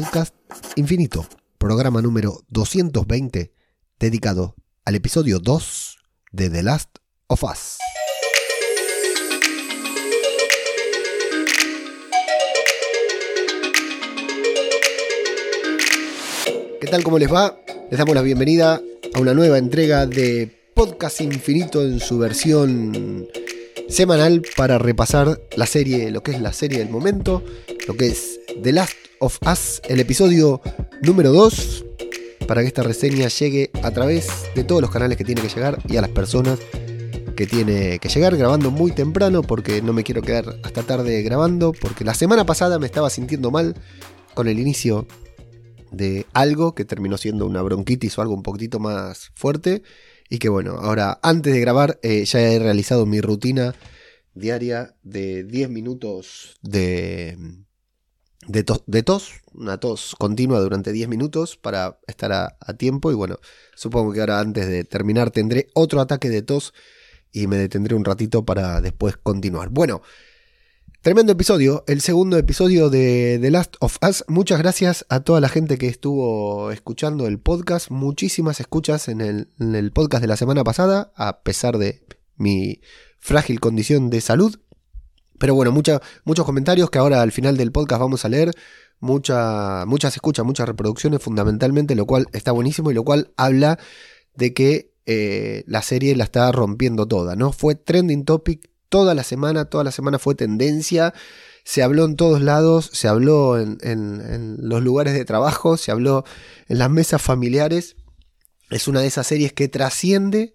Podcast Infinito, programa número 220, dedicado al episodio 2 de The Last of Us. ¿Qué tal? ¿Cómo les va? Les damos la bienvenida a una nueva entrega de Podcast Infinito en su versión semanal para repasar la serie, lo que es la serie del momento, lo que es The Last of Us, el episodio número 2, para que esta reseña llegue a través de todos los canales que tiene que llegar y a las personas que tiene que llegar grabando muy temprano porque no me quiero quedar hasta tarde grabando porque la semana pasada me estaba sintiendo mal con el inicio de algo que terminó siendo una bronquitis o algo un poquitito más fuerte y que bueno, ahora antes de grabar eh, ya he realizado mi rutina diaria de 10 minutos de, de, tos, una tos continua durante 10 minutos para estar a, a, tiempo y bueno, supongo que ahora antes de terminar tendré otro ataque de tos y me detendré un ratito para después continuar. Bueno, Tremendo episodio, el segundo episodio de The Last of Us. Muchas gracias a toda la gente que estuvo escuchando el podcast. Muchísimas escuchas en el, podcast de la semana pasada, a pesar de mi frágil condición de salud. Pero bueno, muchos comentarios que ahora al final del podcast vamos a leer. muchas escuchas, muchas reproducciones fundamentalmente, lo cual está buenísimo y lo cual habla de que eh, la serie la está rompiendo toda, ¿no? Fue trending topic toda la semana, toda la semana fue tendencia, se habló en todos lados, se habló en, los lugares de trabajo, se habló en las mesas familiares. Es una de esas series que trasciende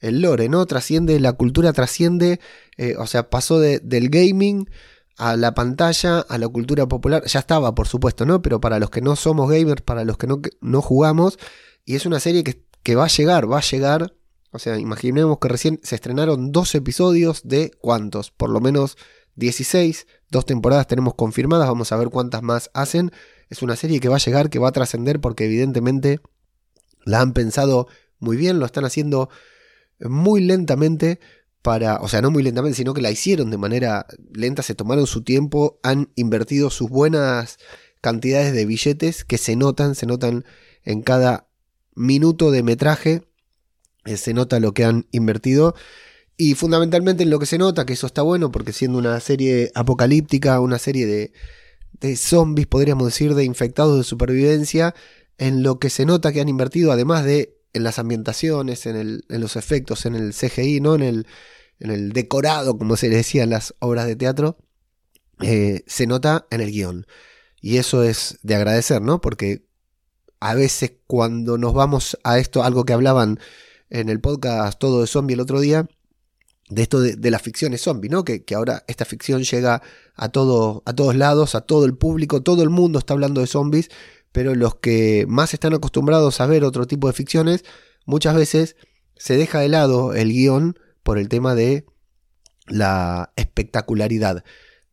el lore, ¿no? Trasciende la cultura, trasciende, eh, o sea, pasó del gaming a la pantalla, a la cultura popular. Ya estaba, por supuesto, ¿no? Pero para los que no somos gamers, para los que no, no jugamos, y es una serie que, que va a llegar, va a llegar o sea, imaginemos que recién se estrenaron dos episodios de cuántos, por lo menos 16, dos temporadas tenemos confirmadas, vamos a ver cuántas más hacen. Es una serie que va a llegar, que va a trascender porque evidentemente la han pensado muy bien, lo están haciendo muy lentamente para, o sea, no muy lentamente, sino que la hicieron de manera lenta, se tomaron su tiempo, han invertido sus buenas cantidades de billetes que se notan, se notan en cada minuto de metraje eh, se nota lo que han invertido. Y fundamentalmente en lo que se nota, que eso está bueno, porque siendo una serie apocalíptica, una serie de, de zombies, podríamos decir, de infectados de supervivencia, en lo que se nota que han invertido, además de en las ambientaciones, en, el, en los efectos, en el CGI, ¿no? en, el, en el decorado, como se decía en las obras de teatro, eh, se nota en el guion. Y eso es de agradecer, ¿no? Porque a veces cuando nos vamos a esto, algo que hablaban en el podcast Todo de Zombie el otro día, de esto de, las ficciones zombie, ¿no? Que, ahora esta ficción llega a, todo, a todos lados, a todo el público, todo el mundo está hablando de zombies, pero los que más están acostumbrados a ver otro tipo de ficciones, muchas veces se deja de lado el guion por el tema de la espectacularidad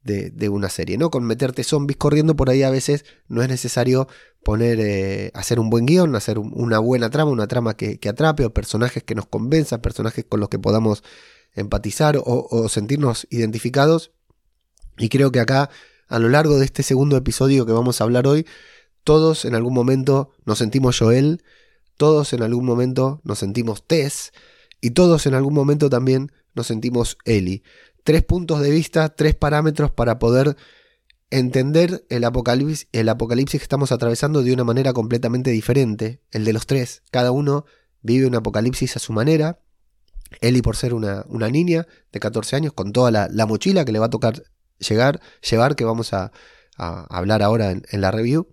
de, una serie, ¿no? Con meterte zombies corriendo por ahí a veces no es necesario poner, eh, hacer un buen guion, hacer una buena trama, una trama que, atrape, o personajes que nos convenzan, personajes con los que podamos empatizar o, sentirnos identificados. Y creo que acá, a lo largo de este segundo episodio que vamos a hablar hoy, todos en algún momento nos sentimos Joel, todos en algún momento nos sentimos Tess, y todos en algún momento también nos sentimos Ellie tres puntos de vista, tres parámetros para poder entender el apocalipsis, el apocalipsis que estamos atravesando de una manera completamente diferente. El de los tres, cada uno vive un apocalipsis a su manera. Eli por ser una, una niña de 14 años con toda la, mochila que le va a tocar llegar, llevar, que vamos a, hablar ahora en, en, la review.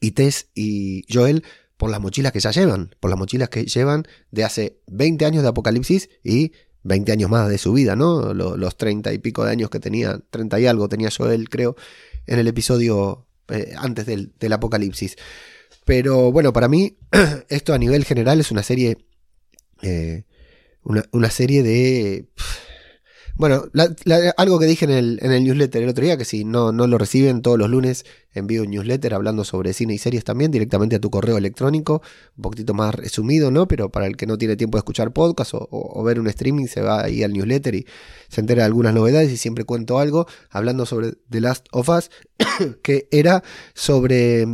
Y Tess y Joel por las mochilas que ya llevan, por las mochilas que llevan de hace 20 años de apocalipsis y 20 años más de su vida, ¿no? Los, 30 y pico de años que tenía, 30 y algo tenía yo él, creo, en el episodio eh, antes del, apocalipsis. Pero bueno, para mí, esto a nivel general es una serie. Eh, una, serie de. Bueno, algo que dije en el, en el newsletter el otro día, que si no, no lo reciben todos los lunes, envío un newsletter hablando sobre cine y series también directamente a tu correo electrónico, un poquito más resumido, ¿no? Pero para el que no tiene tiempo de escuchar podcast o, ver un streaming, se va ahí al newsletter y se entera de algunas novedades y siempre cuento algo hablando sobre The Last of Us, que era sobre...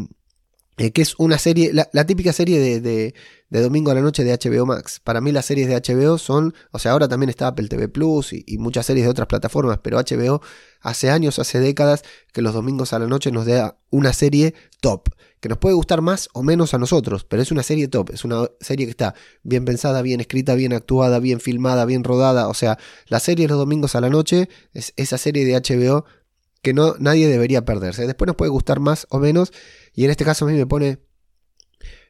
Eh, que es una serie, la, típica serie de de domingo a la noche de HBO Max. Para mí las series de HBO son, o sea, ahora también está Apple TV Plus y, muchas series de otras plataformas, pero HBO hace años, hace décadas que los domingos a la noche nos da una serie top, que nos puede gustar más o menos a nosotros, pero es una serie top, es una serie que está bien pensada, bien escrita, bien actuada, bien filmada, bien rodada, o sea, la serie de los domingos a la noche es esa serie de HBO que no, nadie debería perderse. Después nos puede gustar más o menos, y en este caso a mí me pone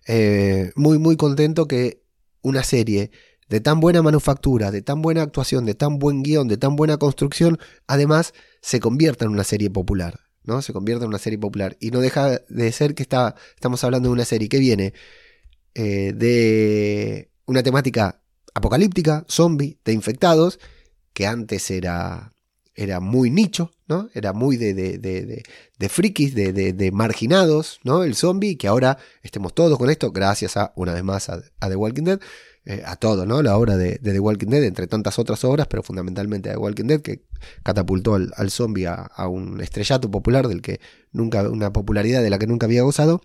eh, muy, muy contento que una serie de tan buena manufactura, de tan buena actuación, de tan buen guion, de tan buena construcción, además se convierta en una serie popular. ¿no? Se convierta en una serie popular. Y no deja de ser que está, estamos hablando de una serie que viene eh, de una temática apocalíptica, zombie, de infectados, que antes era era muy nicho, ¿no? Era muy de, de, de, de frikis, de, marginados, ¿no? El zombie, que ahora estemos todos con esto, gracias a, una vez más, a, The Walking Dead, eh, a todo, ¿no? La obra de, The Walking Dead, entre tantas otras obras, pero fundamentalmente a The Walking Dead, que catapultó al, al zombie a, un estrellato popular del que nunca, una popularidad de la que nunca había gozado,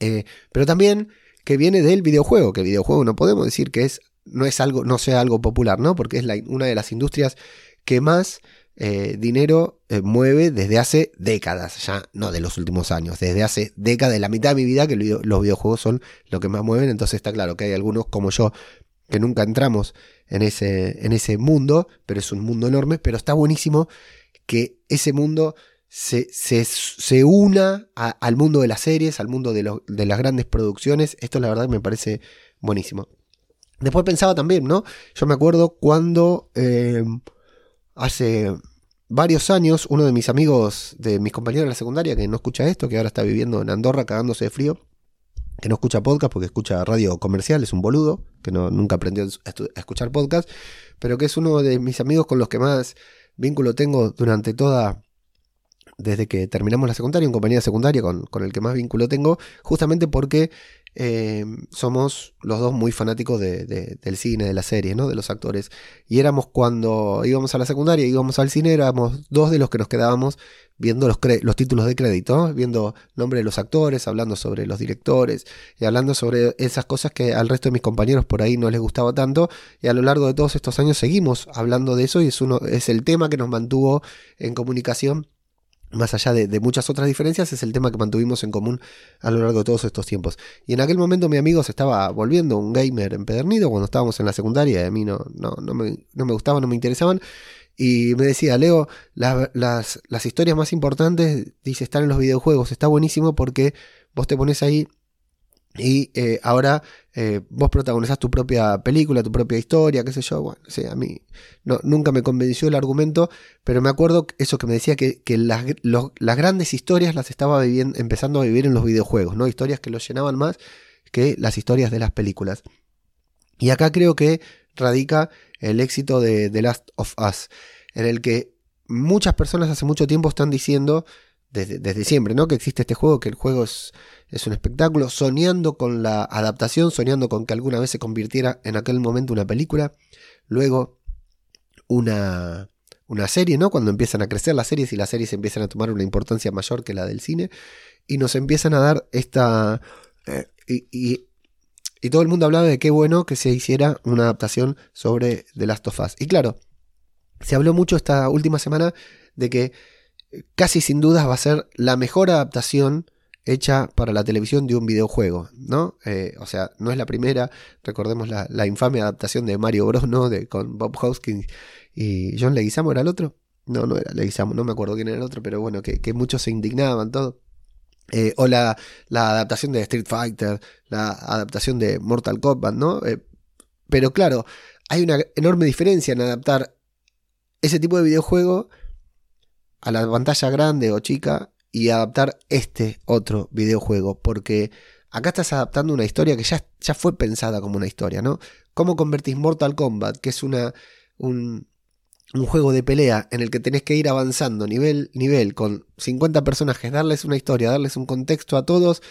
eh, pero también que viene del videojuego, que el videojuego no podemos decir que es, no es algo, no sea algo popular, ¿no? Porque es una de las industrias que más eh, dinero eh, mueve desde hace décadas, ya no de los últimos años, desde hace décadas, de la mitad de mi vida que los videojuegos son lo que más mueven, entonces está claro que hay algunos como yo que nunca entramos en ese, en ese mundo, pero es un mundo enorme, pero está buenísimo que ese mundo se, se, una al mundo de las series, al mundo de, de, las grandes producciones, esto la verdad me parece buenísimo. Después pensaba también, ¿no? Yo me acuerdo cuando... Eh, hace varios años, uno de mis amigos, de mis compañeros de la secundaria, que no escucha esto, que ahora está viviendo en Andorra cagándose de frío, que no escucha podcast porque escucha radio comercial, es un boludo, que no, nunca aprendió a escuchar podcast, pero que es uno de mis amigos con los que más vínculo tengo durante toda, desde que terminamos la secundaria, en compañía secundaria con, con el que más vínculo tengo, justamente porque eh, somos los dos muy fanáticos del cine, de la serie, ¿no? de los actores. Y éramos cuando íbamos a la secundaria, íbamos al cine, éramos dos de los que nos quedábamos viendo los, los títulos de crédito, viendo nombre de los actores, hablando sobre los directores y hablando sobre esas cosas que al resto de mis compañeros por ahí no les gustaba tanto. Y a lo largo de todos estos años seguimos hablando de eso y es, uno, es el tema que nos mantuvo en comunicación más allá de, muchas otras diferencias, es el tema que mantuvimos en común a lo largo de todos estos tiempos. Y en aquel momento mi amigo se estaba volviendo un gamer empedernido cuando estábamos en la secundaria, a mí no, no, no, me, no me gustaban, no me interesaban. Y me decía, Leo, las, las historias más importantes, dice, están en los videojuegos. Está buenísimo porque vos te pones ahí y eh, ahora eh, vos protagonizás tu propia película, tu propia historia, qué sé yo. Bueno, sí, a mí no, nunca me convenció el argumento, pero me acuerdo eso que me decía que, las, las, grandes historias las estaba viviendo, empezando a vivir en los videojuegos, ¿no? Historias que los llenaban más que las historias de las películas. Y acá creo que radica el éxito de The Last of Us, en el que muchas personas hace mucho tiempo están diciendo, desde, desde siempre, ¿no? Que existe este juego, que el juego es es un espectáculo, soñando con la adaptación, soñando con que alguna vez se convirtiera en aquel momento una película, luego una, una serie, ¿no? Cuando empiezan a crecer las series y las series empiezan a tomar una importancia mayor que la del cine, y nos empiezan a dar esta... Eh, y, y, todo el mundo hablaba de qué bueno que se hiciera una adaptación sobre The Last of Us. Y claro, se habló mucho esta última semana de que casi sin dudas va a ser la mejor adaptación hecha para la televisión de un videojuego, ¿no? Eh, o sea, no es la primera, recordemos la, infame adaptación de Mario Bros, ¿no? De, con Bob Hoskins y John Leguizamo, ¿era el otro? No, no era Leguizamo, no me acuerdo quién era el otro, pero bueno, que, muchos se indignaban, todo. Eh, o la, la, adaptación de Street Fighter, la adaptación de Mortal Kombat, ¿no? Eh, pero claro, hay una enorme diferencia en adaptar ese tipo de videojuego a la pantalla grande o chica y adaptar este otro videojuego, porque acá estás adaptando una historia que ya, ya fue pensada como una historia, ¿no? ¿Cómo convertís Mortal Kombat, que es una, un, un juego de pelea en el que tenés que ir avanzando nivel, nivel, con 50 personajes, darles una historia, darles un contexto a todos,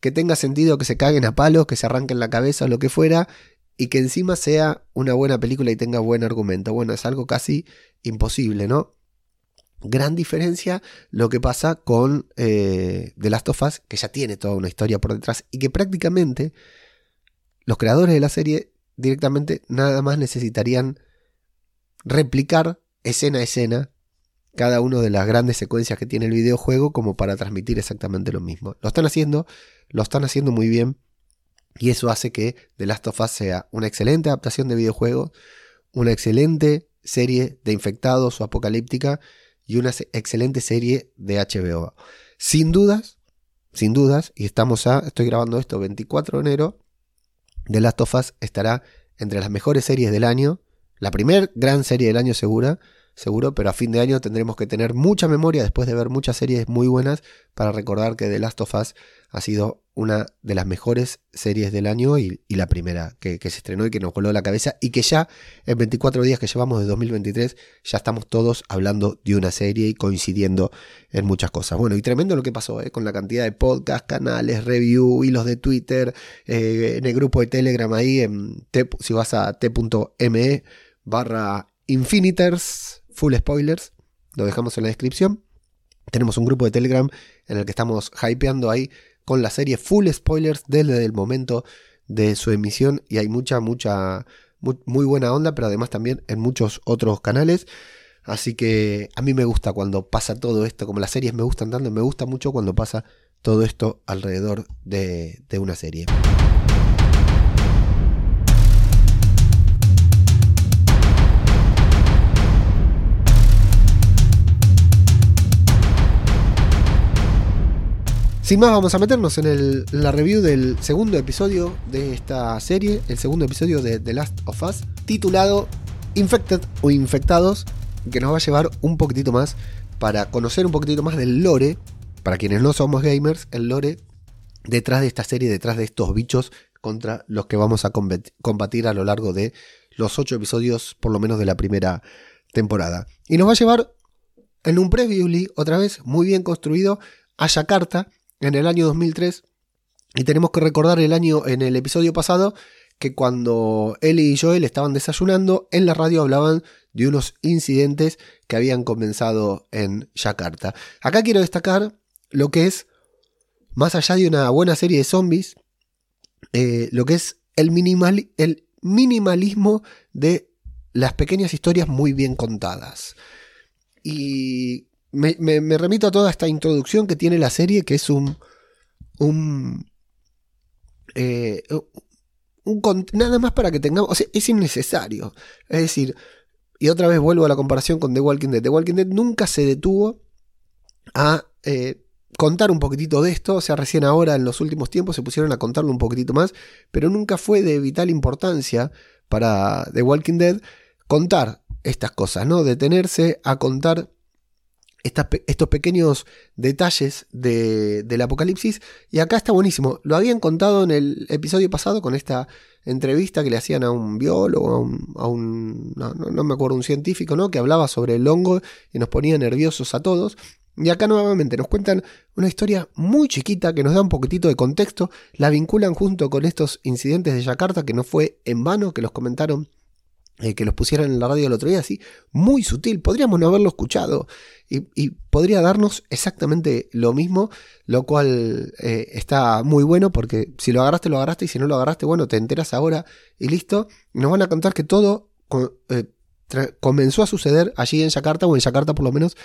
que tenga sentido que se caguen a palos, que se arranquen la cabeza o lo que fuera, y que encima sea una buena película y tenga buen argumento. Bueno, es algo casi imposible, ¿no? Gran diferencia lo que pasa con eh, The Last of Us, que ya tiene toda una historia por detrás y que prácticamente los creadores de la serie directamente nada más necesitarían replicar escena a escena cada una de las grandes secuencias que tiene el videojuego como para transmitir exactamente lo mismo. Lo están haciendo, lo están haciendo muy bien y eso hace que The Last of Us sea una excelente adaptación de videojuego, una excelente serie de infectados o apocalíptica y una excelente serie de HBO. Sin dudas, sin dudas, y estamos a, estoy grabando esto 24 de enero, The Last of Us estará entre las mejores series del año, la primer gran serie del año segura, seguro, pero a fin de año tendremos que tener mucha memoria después de ver muchas series muy buenas para recordar que The Last of Us ha sido una de las mejores series del año y, la primera que, se estrenó y que nos voló la cabeza y que ya en 24 días que llevamos de 2023 ya estamos todos hablando de una serie y coincidiendo en muchas cosas. Bueno, y tremendo lo que pasó ¿eh? con la cantidad de podcasts, canales, review, hilos de Twitter, eh, en el grupo de Telegram ahí, en si vas a t.me barra Infiniters, full spoilers, lo dejamos en la descripción. Tenemos un grupo de Telegram en el que estamos hypeando ahí con la serie full spoilers desde el momento de su emisión y hay mucha, mucha, muy, buena onda, pero además también en muchos otros canales. Así que a mí me gusta cuando pasa todo esto, como las series me gustan tanto, me gusta mucho cuando pasa todo esto alrededor de, de una serie. Sin más, vamos a meternos en, la review del segundo episodio de esta serie, el segundo episodio de The Last of Us, titulado Infected o Infectados, que nos va a llevar un poquitito más para conocer un poquitito más del lore, para quienes no somos gamers, el lore detrás de esta serie, detrás de estos bichos contra los que vamos a combatir a lo largo de los ocho episodios, por lo menos de la primera temporada. Y nos va a llevar en un previewly, otra vez muy bien construido, a Yakarta, en el año 2003. Y tenemos que recordar el año en el episodio pasado que cuando Ellie y Joel estaban desayunando, en la radio hablaban de unos incidentes que habían comenzado en Yakarta. Acá quiero destacar lo que es, más allá de una buena serie de zombies, eh, lo que es el, minimal, el minimalismo de las pequeñas historias muy bien contadas. Y me, remito a toda esta introducción que tiene la serie, que es un. un. Eh, nada más para que tengamos. O sea, es innecesario. Es decir, y otra vez vuelvo a la comparación con The Walking Dead. The Walking Dead nunca se detuvo a eh, contar un poquitito de esto. O sea, recién ahora, en los últimos tiempos, se pusieron a contarlo un poquitito más. Pero nunca fue de vital importancia para The Walking Dead contar estas cosas, ¿no? Detenerse a contar estos pequeños detalles del apocalipsis. Y acá está buenísimo. Lo habían contado en el episodio pasado con esta entrevista que le hacían a un biólogo, a un, no, me acuerdo, un científico, ¿no? Que hablaba sobre el hongo y nos ponía nerviosos a todos. Y acá nuevamente nos cuentan una historia muy chiquita que nos da un poquitito de contexto, la vinculan junto con estos incidentes de Yakarta que no fue en vano, que los comentaron eh, que los pusieran en la radio el otro día, así, muy sutil, podríamos no haberlo escuchado y, podría darnos exactamente lo mismo, lo cual eh, está muy bueno porque si lo agarraste, lo agarraste y si no lo agarraste, bueno, te enteras ahora y listo. Nos van a contar que todo eh, comenzó a suceder allí en Yakarta, o en Yakarta por lo menos,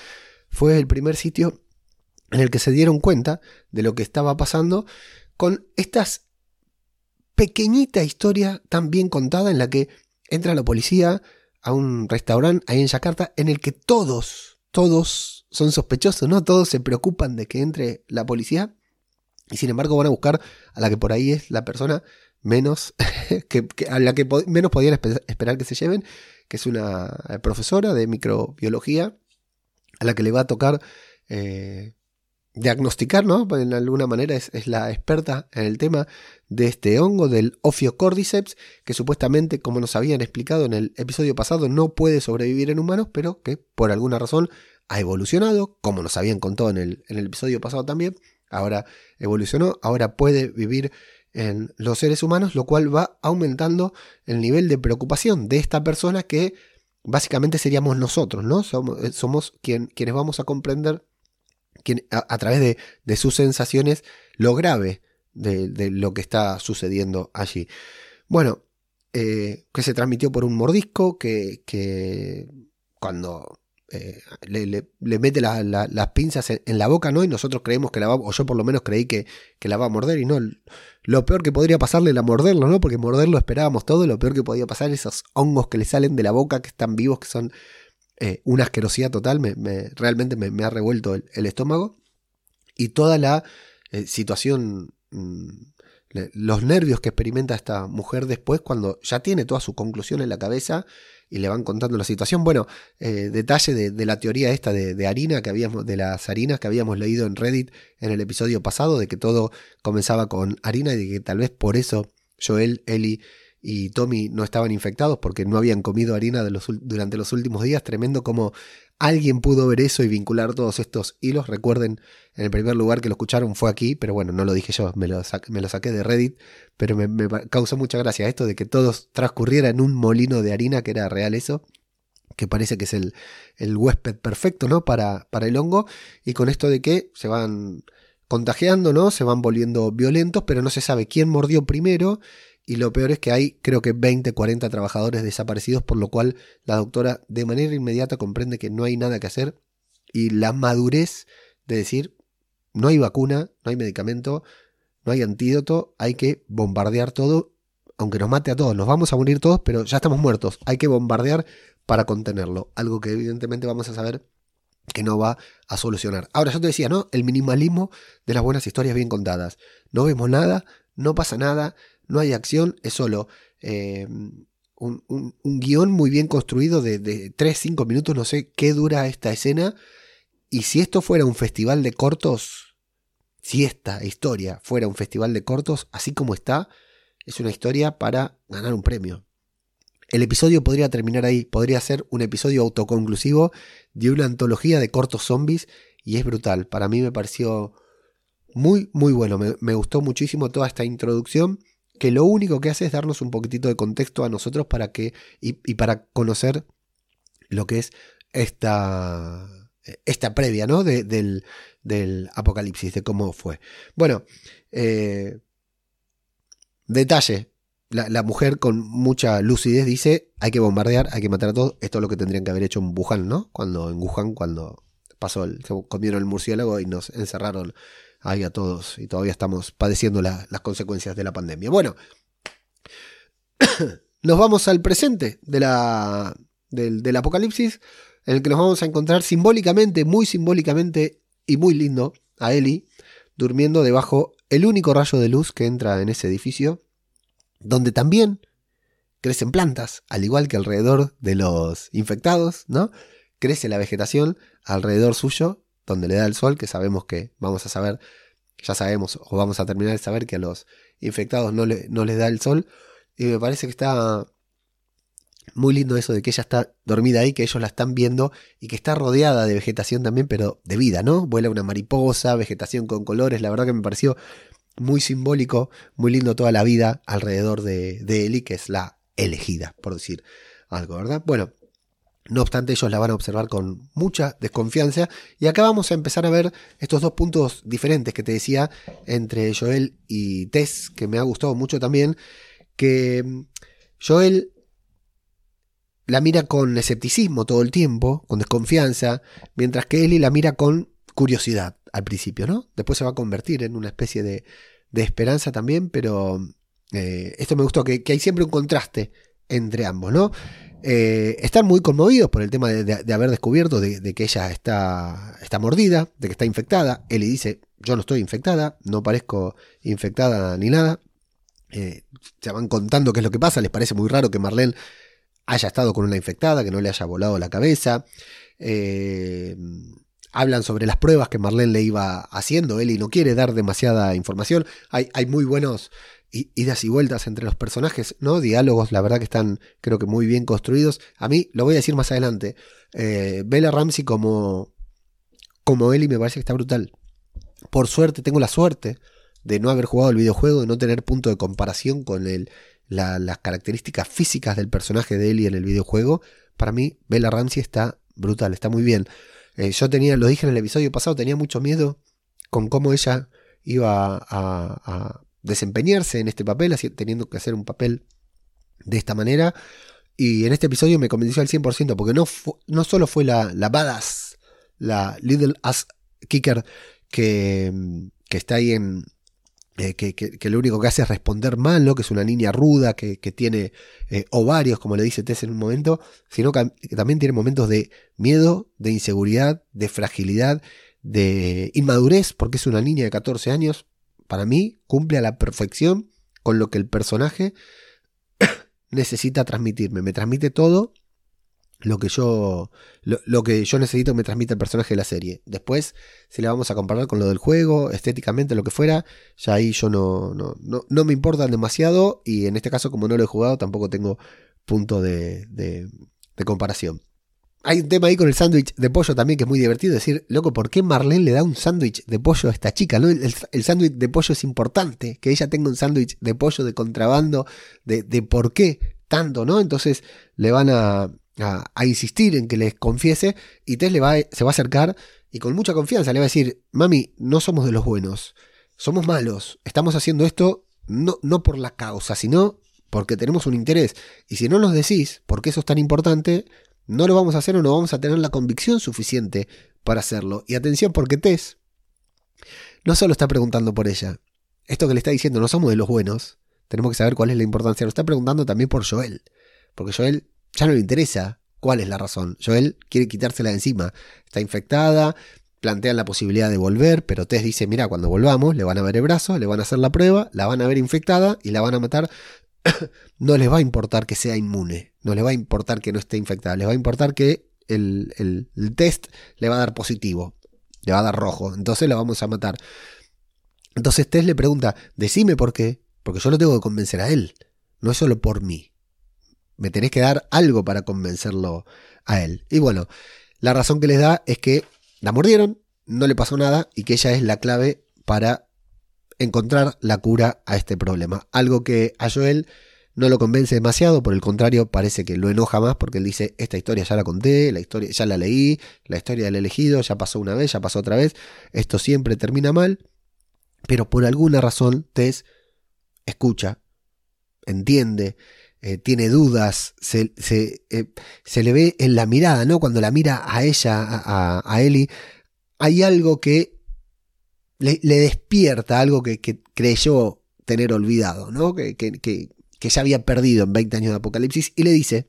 fue el primer sitio en el que se dieron cuenta de lo que estaba pasando con estas pequeñita historia tan bien contada en la que entra la policía a un restaurante ahí en Yakarta en el que todos, todos son sospechosos, ¿no? Todos se preocupan de que entre la policía y sin embargo van a buscar a la que por ahí es la persona menos que, a la que menos podían esperar que se lleven, que es una profesora de microbiología a la que le va a tocar eh, diagnosticar, ¿no? En alguna manera es, la experta en el tema de este hongo, del Ophiocordyceps, que supuestamente, como nos habían explicado en el episodio pasado, no puede sobrevivir en humanos, pero que por alguna razón ha evolucionado, como nos habían contado en el, episodio pasado también, ahora evolucionó, ahora puede vivir en los seres humanos, lo cual va aumentando el nivel de preocupación de esta persona que básicamente seríamos nosotros, ¿no? Somos, eh, somos quienes vamos a comprender a, través de, sus sensaciones lo grave de, lo que está sucediendo allí. Bueno, eh, que se transmitió por un mordisco, que, cuando eh, le, mete las pinzas en, la boca, ¿no? Y nosotros creemos que la va, o yo por lo menos creí que, que, la va a morder, y no. Lo peor que podría pasarle era morderlo, ¿no? Porque morderlo esperábamos todo, lo peor que podía pasar, esos hongos que le salen de la boca, que están vivos, que son eh, una asquerosidad total, me, realmente me, ha revuelto el, estómago. Y toda la eh, situación, mm, los nervios que experimenta esta mujer después cuando ya tiene toda su conclusión en la cabeza y le van contando la situación. Bueno, eh, detalle de, la teoría esta de, harina que habíamos, de las harinas que habíamos leído en Reddit en el episodio pasado, de que todo comenzaba con harina y de que tal vez por eso Joel, Ellie y Tommy no estaban infectados porque no habían comido harina durante los últimos días. Tremendo como alguien pudo ver eso y vincular todos estos hilos. Recuerden, en el primer lugar que lo escucharon fue aquí, pero bueno, no lo dije yo, me lo, saqué de Reddit, pero me, causó mucha gracia esto de que todos transcurriera en un molino de harina, que era real eso que parece que es el, el huésped perfecto, ¿no? Para, para el hongo, y con esto de que se van contagiando, ¿no? Se van volviendo violentos, pero no se sabe quién mordió primero y lo peor es que hay creo que 20, 40 trabajadores desaparecidos, por lo cual la doctora de manera inmediata comprende que no hay nada que hacer y la madurez de decir, no hay vacuna, no hay medicamento, no hay antídoto, hay que bombardear todo, aunque nos mate a todos, nos vamos a morir todos, pero ya estamos muertos, hay que bombardear para contenerlo, algo que evidentemente vamos a saber que no va a solucionar. Ahora yo te decía, ¿no? El minimalismo de las buenas historias bien contadas. No vemos nada, no pasa nada, no hay acción, es solo eh, un, guion muy bien construido de, de 3-5 minutos, no sé qué dura esta escena. Y si esto fuera un festival de cortos, si esta historia fuera un festival de cortos, así como está, es una historia para ganar un premio. El episodio podría terminar ahí, podría ser un episodio autoconclusivo de una antología de cortos zombies y es brutal. Para mí me pareció muy, muy bueno. me gustó muchísimo toda esta introducción que lo único que hace es darnos un poquitito de contexto a nosotros para que, y, para conocer lo que es esta, esta previa, ¿no? del, apocalipsis, de cómo fue. Bueno, eh, detalle. La, mujer con mucha lucidez dice, hay que bombardear, hay que matar a todos. Esto es lo que tendrían que haber hecho en Wuhan, ¿no? Cuando en Wuhan, cuando pasó, el, comieron el murciélago y nos encerraron ahí a todos y todavía estamos padeciendo las consecuencias de la pandemia. Bueno, nos vamos al presente de la, del, del apocalipsis, en el que nos vamos a encontrar simbólicamente, muy simbólicamente y muy lindo a Eli durmiendo debajo el único rayo de luz que entra en ese edificio, donde también crecen plantas, al igual que alrededor de los infectados, ¿no? Crece la vegetación alrededor suyo donde le da el sol, que sabemos que vamos a saber, ya sabemos o vamos a terminar de saber que a los infectados no, le, no les da el sol. Y me parece que está muy lindo eso de que ella está dormida ahí, que ellos la están viendo y que está rodeada de vegetación también, pero de vida, ¿no? Vuela una mariposa, vegetación con colores, la verdad que me pareció muy simbólico, muy lindo toda la vida alrededor de, de Eli, que es la elegida, por decir algo, ¿verdad? Bueno, no obstante, ellos la van a observar con mucha desconfianza. Y acá vamos a empezar a ver estos dos puntos diferentes que te decía entre Joel y Tess, que me ha gustado mucho también. Que mm, Joel la mira con escepticismo todo el tiempo, con desconfianza, mientras que Ellie la mira con curiosidad al principio, ¿no? Después se va a convertir en una especie de, esperanza también, pero eh, esto me gustó, que hay siempre un contraste entre ambos, ¿no? Eh, están muy conmovidos por el tema de, haber descubierto de, que ella está, está mordida, de que está infectada. Él dice, yo no estoy infectada, no parezco infectada ni nada. Eh, se van contando qué es lo que pasa, les parece muy raro que Marlene haya estado con una infectada, que no le haya volado la cabeza. Eh, hablan sobre las pruebas que Marlene le iba haciendo. Eli no quiere dar demasiada información. Hay, hay muy buenos idas y vueltas entre los personajes, ¿no? Diálogos, la verdad que están, creo que muy bien construidos. A mí, lo voy a decir más adelante, eh, Bella Ramsey como, como Ellie me parece que está brutal. Por suerte, tengo la suerte de no haber jugado el videojuego, de no tener punto de comparación con el, las características físicas del personaje de Ellie en el videojuego. Para mí, Bella Ramsey está brutal, está muy bien. Eh, yo tenía, lo dije en el episodio pasado, tenía mucho miedo con cómo ella iba a desempeñarse en este papel, teniendo que hacer un papel de esta manera. Y en este episodio me convenció al 100%, porque no, no solo fue la, la badass, la little ass kicker que, que está ahí en, eh, que, que, lo único que hace es responder mal, que es una niña ruda, que, que tiene eh, ovarios, como le dice Tess en un momento, sino que, también tiene momentos de miedo, de inseguridad, de fragilidad, de inmadurez, porque es una niña de 14 años, para mí cumple a la perfección con lo que el personaje necesita transmitirme. Me transmite todo lo que yo lo, que yo necesito me transmite el personaje de la serie. Después, si le vamos a comparar con lo del juego, estéticamente, lo que fuera, ya ahí yo no, no, no, me importan demasiado y en este caso, como no lo he jugado, tampoco tengo punto de, de comparación. Hay un tema ahí con el sándwich de pollo también que es muy divertido. Decir, loco, ¿por qué Marlene le da un sándwich de pollo a esta chica? ¿no? El, sándwich de pollo es importante. Que ella tenga un sándwich de pollo de contrabando. De, de, por qué tanto, ¿no? Entonces le van a, a, insistir en que les confiese. Y Tess le va, se va a acercar y con mucha confianza le va a decir: Mami, no somos de los buenos. Somos malos. Estamos haciendo esto no, no por la causa, sino porque tenemos un interés. Y si no nos decís por qué eso es tan importante no lo vamos a hacer o no vamos a tener la convicción suficiente para hacerlo. Y atención porque Tess no solo está preguntando por ella. Esto que le está diciendo, no somos de los buenos. Tenemos que saber cuál es la importancia. Lo está preguntando también por Joel. Porque Joel ya no le interesa cuál es la razón. Joel quiere quitársela de encima. Está infectada, plantean la posibilidad de volver, pero Tess dice, mira, cuando volvamos le van a ver el brazo, le van a hacer la prueba, la van a ver infectada y la van a matar no les va a importar que sea inmune, no les va a importar que no esté infectada, les va a importar que el, el, test le va a dar positivo, le va a dar rojo, entonces la vamos a matar. Entonces Tess le pregunta, decime por qué, porque yo lo tengo que convencer a él, no es solo por mí. Me tenés que dar algo para convencerlo a él. Y bueno, la razón que les da es que la mordieron, no le pasó nada y que ella es la clave para encontrar la cura a este problema. Algo que a Joel no lo convence demasiado, por el contrario, parece que lo enoja más porque él dice, esta historia ya la conté, la historia ya la leí, la historia del elegido ya pasó una vez, ya pasó otra vez, esto siempre termina mal, pero por alguna razón Tess escucha, entiende, eh, tiene dudas, se, eh, se, le ve en la mirada, ¿no? Cuando la mira a ella, a, a, a Ellie, hay algo que le, despierta algo que, creyó tener olvidado, ¿no? Que, que, ya había perdido en 20 años de Apocalipsis, y le dice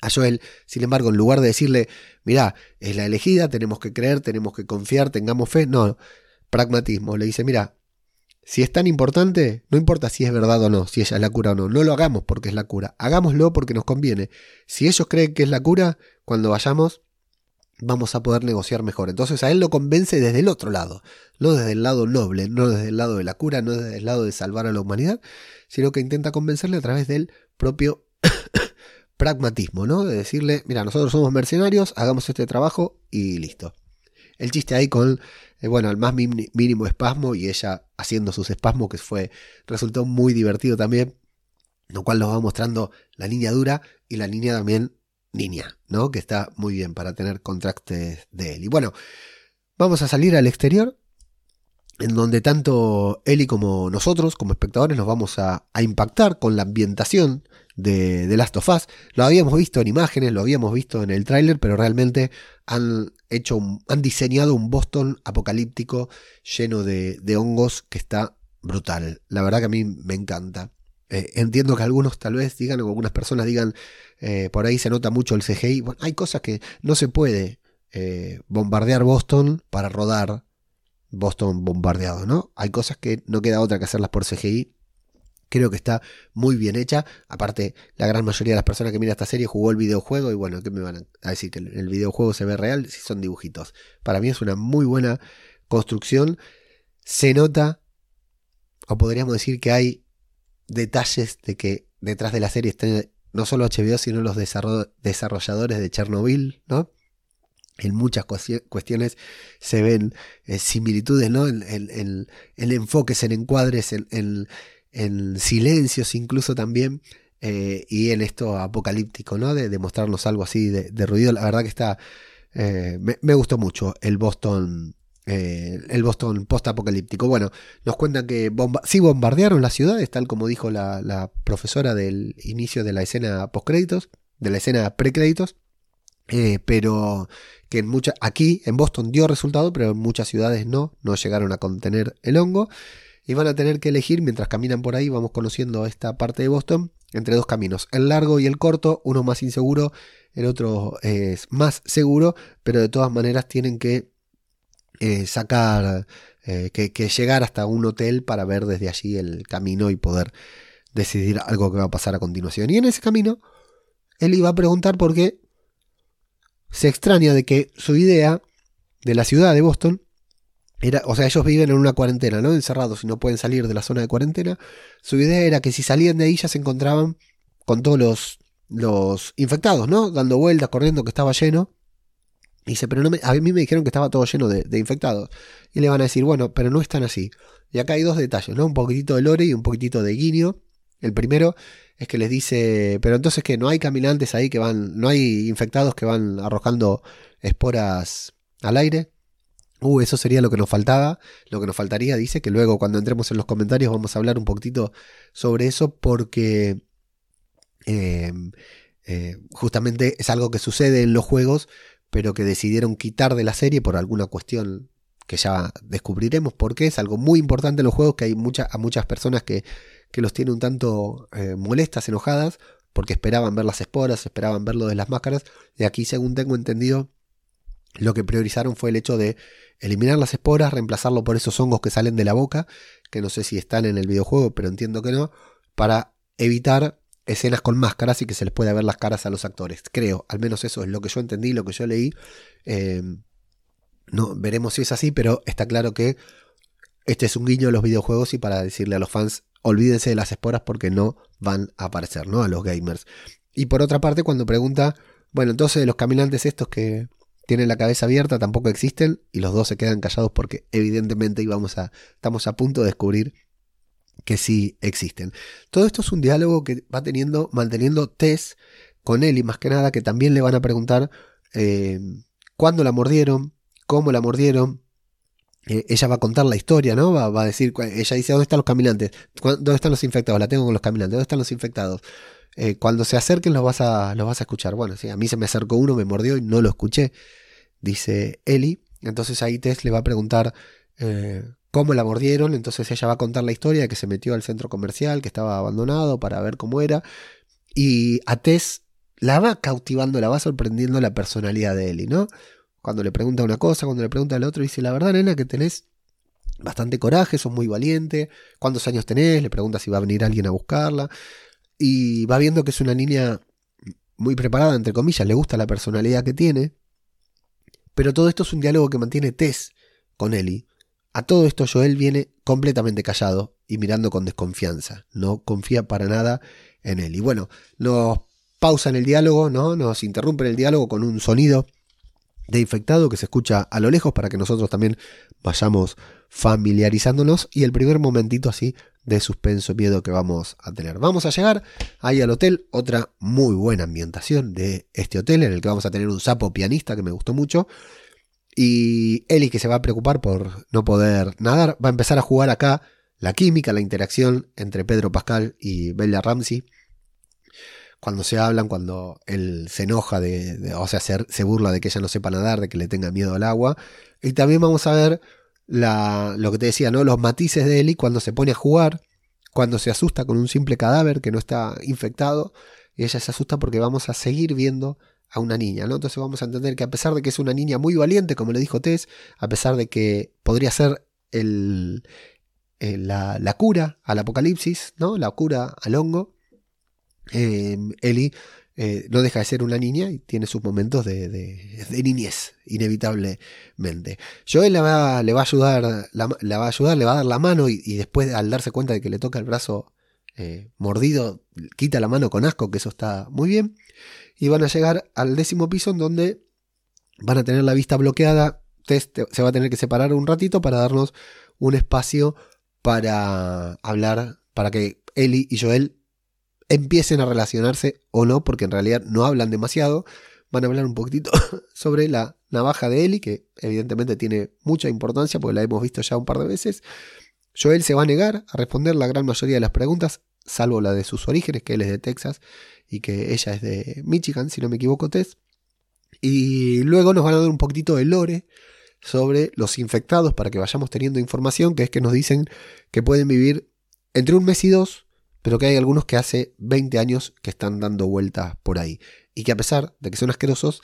a Joel, sin embargo, en lugar de decirle, mirá, es la elegida, tenemos que creer, tenemos que confiar, tengamos fe, no, pragmatismo, le dice, mira, si es tan importante, no importa si es verdad o no, si ella es la cura o no, no lo hagamos porque es la cura, hagámoslo porque nos conviene. Si ellos creen que es la cura, cuando vayamos, vamos a poder negociar mejor. Entonces a él lo convence desde el otro lado, no desde el lado noble, no desde el lado de la cura, no desde el lado de salvar a la humanidad, sino que intenta convencerle a través del propio pragmatismo, ¿no? De decirle, mira, nosotros somos mercenarios, hagamos este trabajo y listo. El chiste ahí con, eh, bueno, el más mínimo espasmo y ella haciendo sus espasmos, que fue, resultó muy divertido también, lo cual nos va mostrando la niña dura y la niña también niña, ¿no? Que está muy bien para tener contrastes de. Y bueno, vamos a salir al exterior, en donde tanto Eli como nosotros, como espectadores, nos vamos a, impactar con la ambientación de, de, Last of Us. Lo habíamos visto en imágenes, lo habíamos visto en el tráiler, pero realmente han hecho, han diseñado un Boston apocalíptico lleno de, de hongos que está brutal. La verdad que a mí me encanta. Eh, entiendo que algunos tal vez digan, o algunas personas digan, eh, por ahí se nota mucho el CGI. Bueno, hay cosas que no se puede eh, bombardear Boston para rodar Boston bombardeado, ¿no? Hay cosas que no queda otra que hacerlas por CGI. Creo que está muy bien hecha. Aparte, la gran mayoría de las personas que miran esta serie jugó el videojuego y bueno, ¿qué me van a decir? Que el videojuego se ve real si son dibujitos. Para mí es una muy buena construcción. Se nota, o podríamos decir que hay detalles de que detrás de la serie estén no solo HBO, sino los desarrolladores de Chernobyl, ¿no? En muchas cuestiones se ven eh, similitudes, ¿no? En, en, enfoques, en encuadres, en, silencios incluso también. Eh, y en esto apocalíptico, ¿no? De, mostrarnos algo así de, ruido. La verdad que está. Eh, me, gustó mucho el Boston. El Boston post-apocalíptico. Bueno, nos cuentan que sí bombardearon las ciudades, tal como dijo la, profesora del inicio de la escena post-créditos, de la escena pre-créditos. Eh, pero que en muchas, aquí en Boston dio resultado, pero en muchas ciudades no, no llegaron a contener el hongo. Y van a tener que elegir, mientras caminan por ahí, vamos conociendo esta parte de Boston, entre dos caminos, el largo y el corto, uno más inseguro, el otro es más seguro, pero de todas maneras tienen que eh, sacar, eh, que, que llegar hasta un hotel para ver desde allí el camino y poder decidir algo que va a pasar a continuación. Y en ese camino, él iba a preguntar por qué se extraña de que su idea de la ciudad de Boston era, o sea, ellos viven en una cuarentena, ¿no? Encerrados y no pueden salir de la zona de cuarentena. Su idea era que si salían de ahí ya se encontraban con todos los, los infectados, ¿no? Dando vueltas, corriendo, que estaba lleno. Dice, pero no me, a mí me dijeron que estaba todo lleno de, infectados. Y le van a decir, bueno, pero no están así. Y acá hay dos detalles, ¿no? Un poquitito de lore y un poquitito de guiño. El primero es que les dice, pero entonces que no hay caminantes ahí que van, no hay infectados que van arrojando esporas al aire. Uh, eso sería lo que nos faltaba, lo que nos faltaría, dice que luego cuando entremos en los comentarios vamos a hablar un poquitito sobre eso porque em, eh, justamente es algo que sucede en los juegos, pero que decidieron quitar de la serie por alguna cuestión que ya descubriremos por qué. Es algo muy importante en los juegos que hay mucha, a muchas personas que que los tiene un tanto eh, molestas, enojadas, porque esperaban ver las esporas, esperaban ver lo de las máscaras, y aquí, según tengo entendido, lo que priorizaron fue el hecho de eliminar las esporas, reemplazarlo por esos hongos que salen de la boca, que no sé si están en el videojuego, pero entiendo que no, para evitar escenas con máscaras y que se les pueda ver las caras a los actores. Creo, al menos eso es lo que yo entendí, lo que yo leí. Eh, no, veremos si es así, pero está claro que este es un guiño de los videojuegos y para decirle a los fans olvídense de las esporas porque no van a aparecer, ¿no? A los gamers. Y por otra parte, cuando pregunta, bueno, entonces los caminantes estos que tienen la cabeza abierta tampoco existen y los dos se quedan callados porque evidentemente íbamos a, estamos a punto de descubrir que sí existen. Todo esto es un diálogo que va teniendo, manteniendo Tess con y más que nada que también le van a preguntar eh, cuándo la mordieron, cómo la mordieron, eh, ella va a contar la historia, ¿no? Va, a decir, ella dice, ¿dónde están los caminantes? ¿Dónde están los infectados? La tengo con los caminantes, ¿dónde están los infectados? Eh, cuando se acerquen los vas, a, los vas a escuchar. Bueno, sí, a mí se me acercó uno, me mordió y no lo escuché, dice Eli. Entonces ahí Tess le va a preguntar cómo la mordieron. Entonces ella va a contar la historia de que se metió al centro comercial, que estaba abandonado para ver cómo era. Y a Tess la va cautivando, la va sorprendiendo la personalidad de Eli, ¿no? Cuando le pregunta una cosa, cuando le pregunta al otro, dice, la verdad, nena, que tenés bastante coraje, sos muy valiente. ¿Cuántos años tenés? Le pregunta si va a venir alguien a buscarla. Y va viendo que es una niña muy preparada, entre comillas, le gusta la personalidad que tiene. Pero todo esto es un diálogo que mantiene Tess con Ellie. A todo esto Joel viene completamente callado y mirando con desconfianza. No confía para nada en él. Y bueno, nos pausan el diálogo, ¿no? Nos interrumpen el diálogo con un sonido de infectado que se escucha a lo lejos para que nosotros también vayamos familiarizándonos y el primer momentito así de suspenso, miedo que vamos a tener. Vamos a llegar ahí al hotel, otra muy buena ambientación de este hotel en el que vamos a tener un sapo pianista que me gustó mucho y Eli que se va a preocupar por no poder nadar, va a empezar a jugar acá la química, la interacción entre Pedro Pascal y Bella Ramsey cuando se hablan, cuando él se enoja, de, o sea, se, burla de que ella no sepa nadar, de que le tenga miedo al agua. Y también vamos a ver lo que te decía, ¿no? Los matices de Ellie cuando se pone a jugar, cuando se asusta con un simple cadáver que no está infectado, y ella se asusta porque vamos a seguir viendo a una niña, ¿no? Entonces vamos a entender que a pesar de que es una niña muy valiente, como le dijo Tess, a pesar de que podría ser el, eh, la, cura al apocalipsis, ¿no? La cura al hongo. Eh, Eli eh, no deja de ser una niña y tiene sus momentos de, niñez, inevitablemente. Joel le va, a ayudar, va a ayudar, le va a dar la mano y, después al darse cuenta de que le toca el brazo mordido, quita la mano con asco, que eso está muy bien. Y van a llegar al décimo piso en donde van a tener la vista bloqueada. Test se va a tener que separar un ratito para darnos un espacio para hablar, para que Eli y Joel empiecen a relacionarse o no, porque en realidad no hablan demasiado. Van a hablar un poquitito sobre la navaja de Eli, que evidentemente tiene mucha importancia porque la hemos visto ya un par de veces. Joel se va a negar a responder la gran mayoría de las preguntas, salvo la de sus orígenes, que él es de Texas y que ella es de Michigan, si no me equivoco, Tess. Y luego nos van a dar un poquitito de lore sobre los infectados para que vayamos teniendo información, que es que nos dicen que pueden vivir entre un mes y dos, pero que hay algunos que hace 20 años que están dando vueltas por ahí. Y que a pesar de que son asquerosos,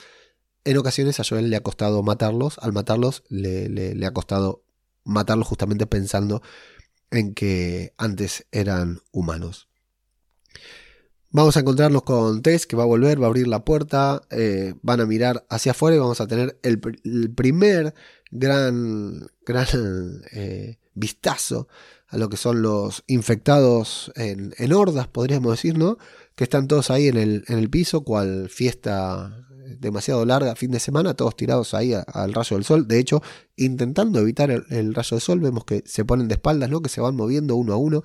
en ocasiones a Joel le ha costado matarlos, al matarlos le, le ha costado matarlos justamente pensando en que antes eran humanos. Vamos a encontrarnos con Tess que va a volver, va a abrir la puerta, eh, van a mirar hacia afuera y vamos a tener el, primer gran, gran eh, vistazo a lo que son los infectados en, hordas, podríamos decir, ¿no? Que están todos ahí en el, en el piso, cual fiesta demasiado larga, fin de semana, todos tirados ahí al rayo del sol. De hecho, intentando evitar el, rayo del sol, vemos que se ponen de espaldas, ¿no? Que se van moviendo uno a uno,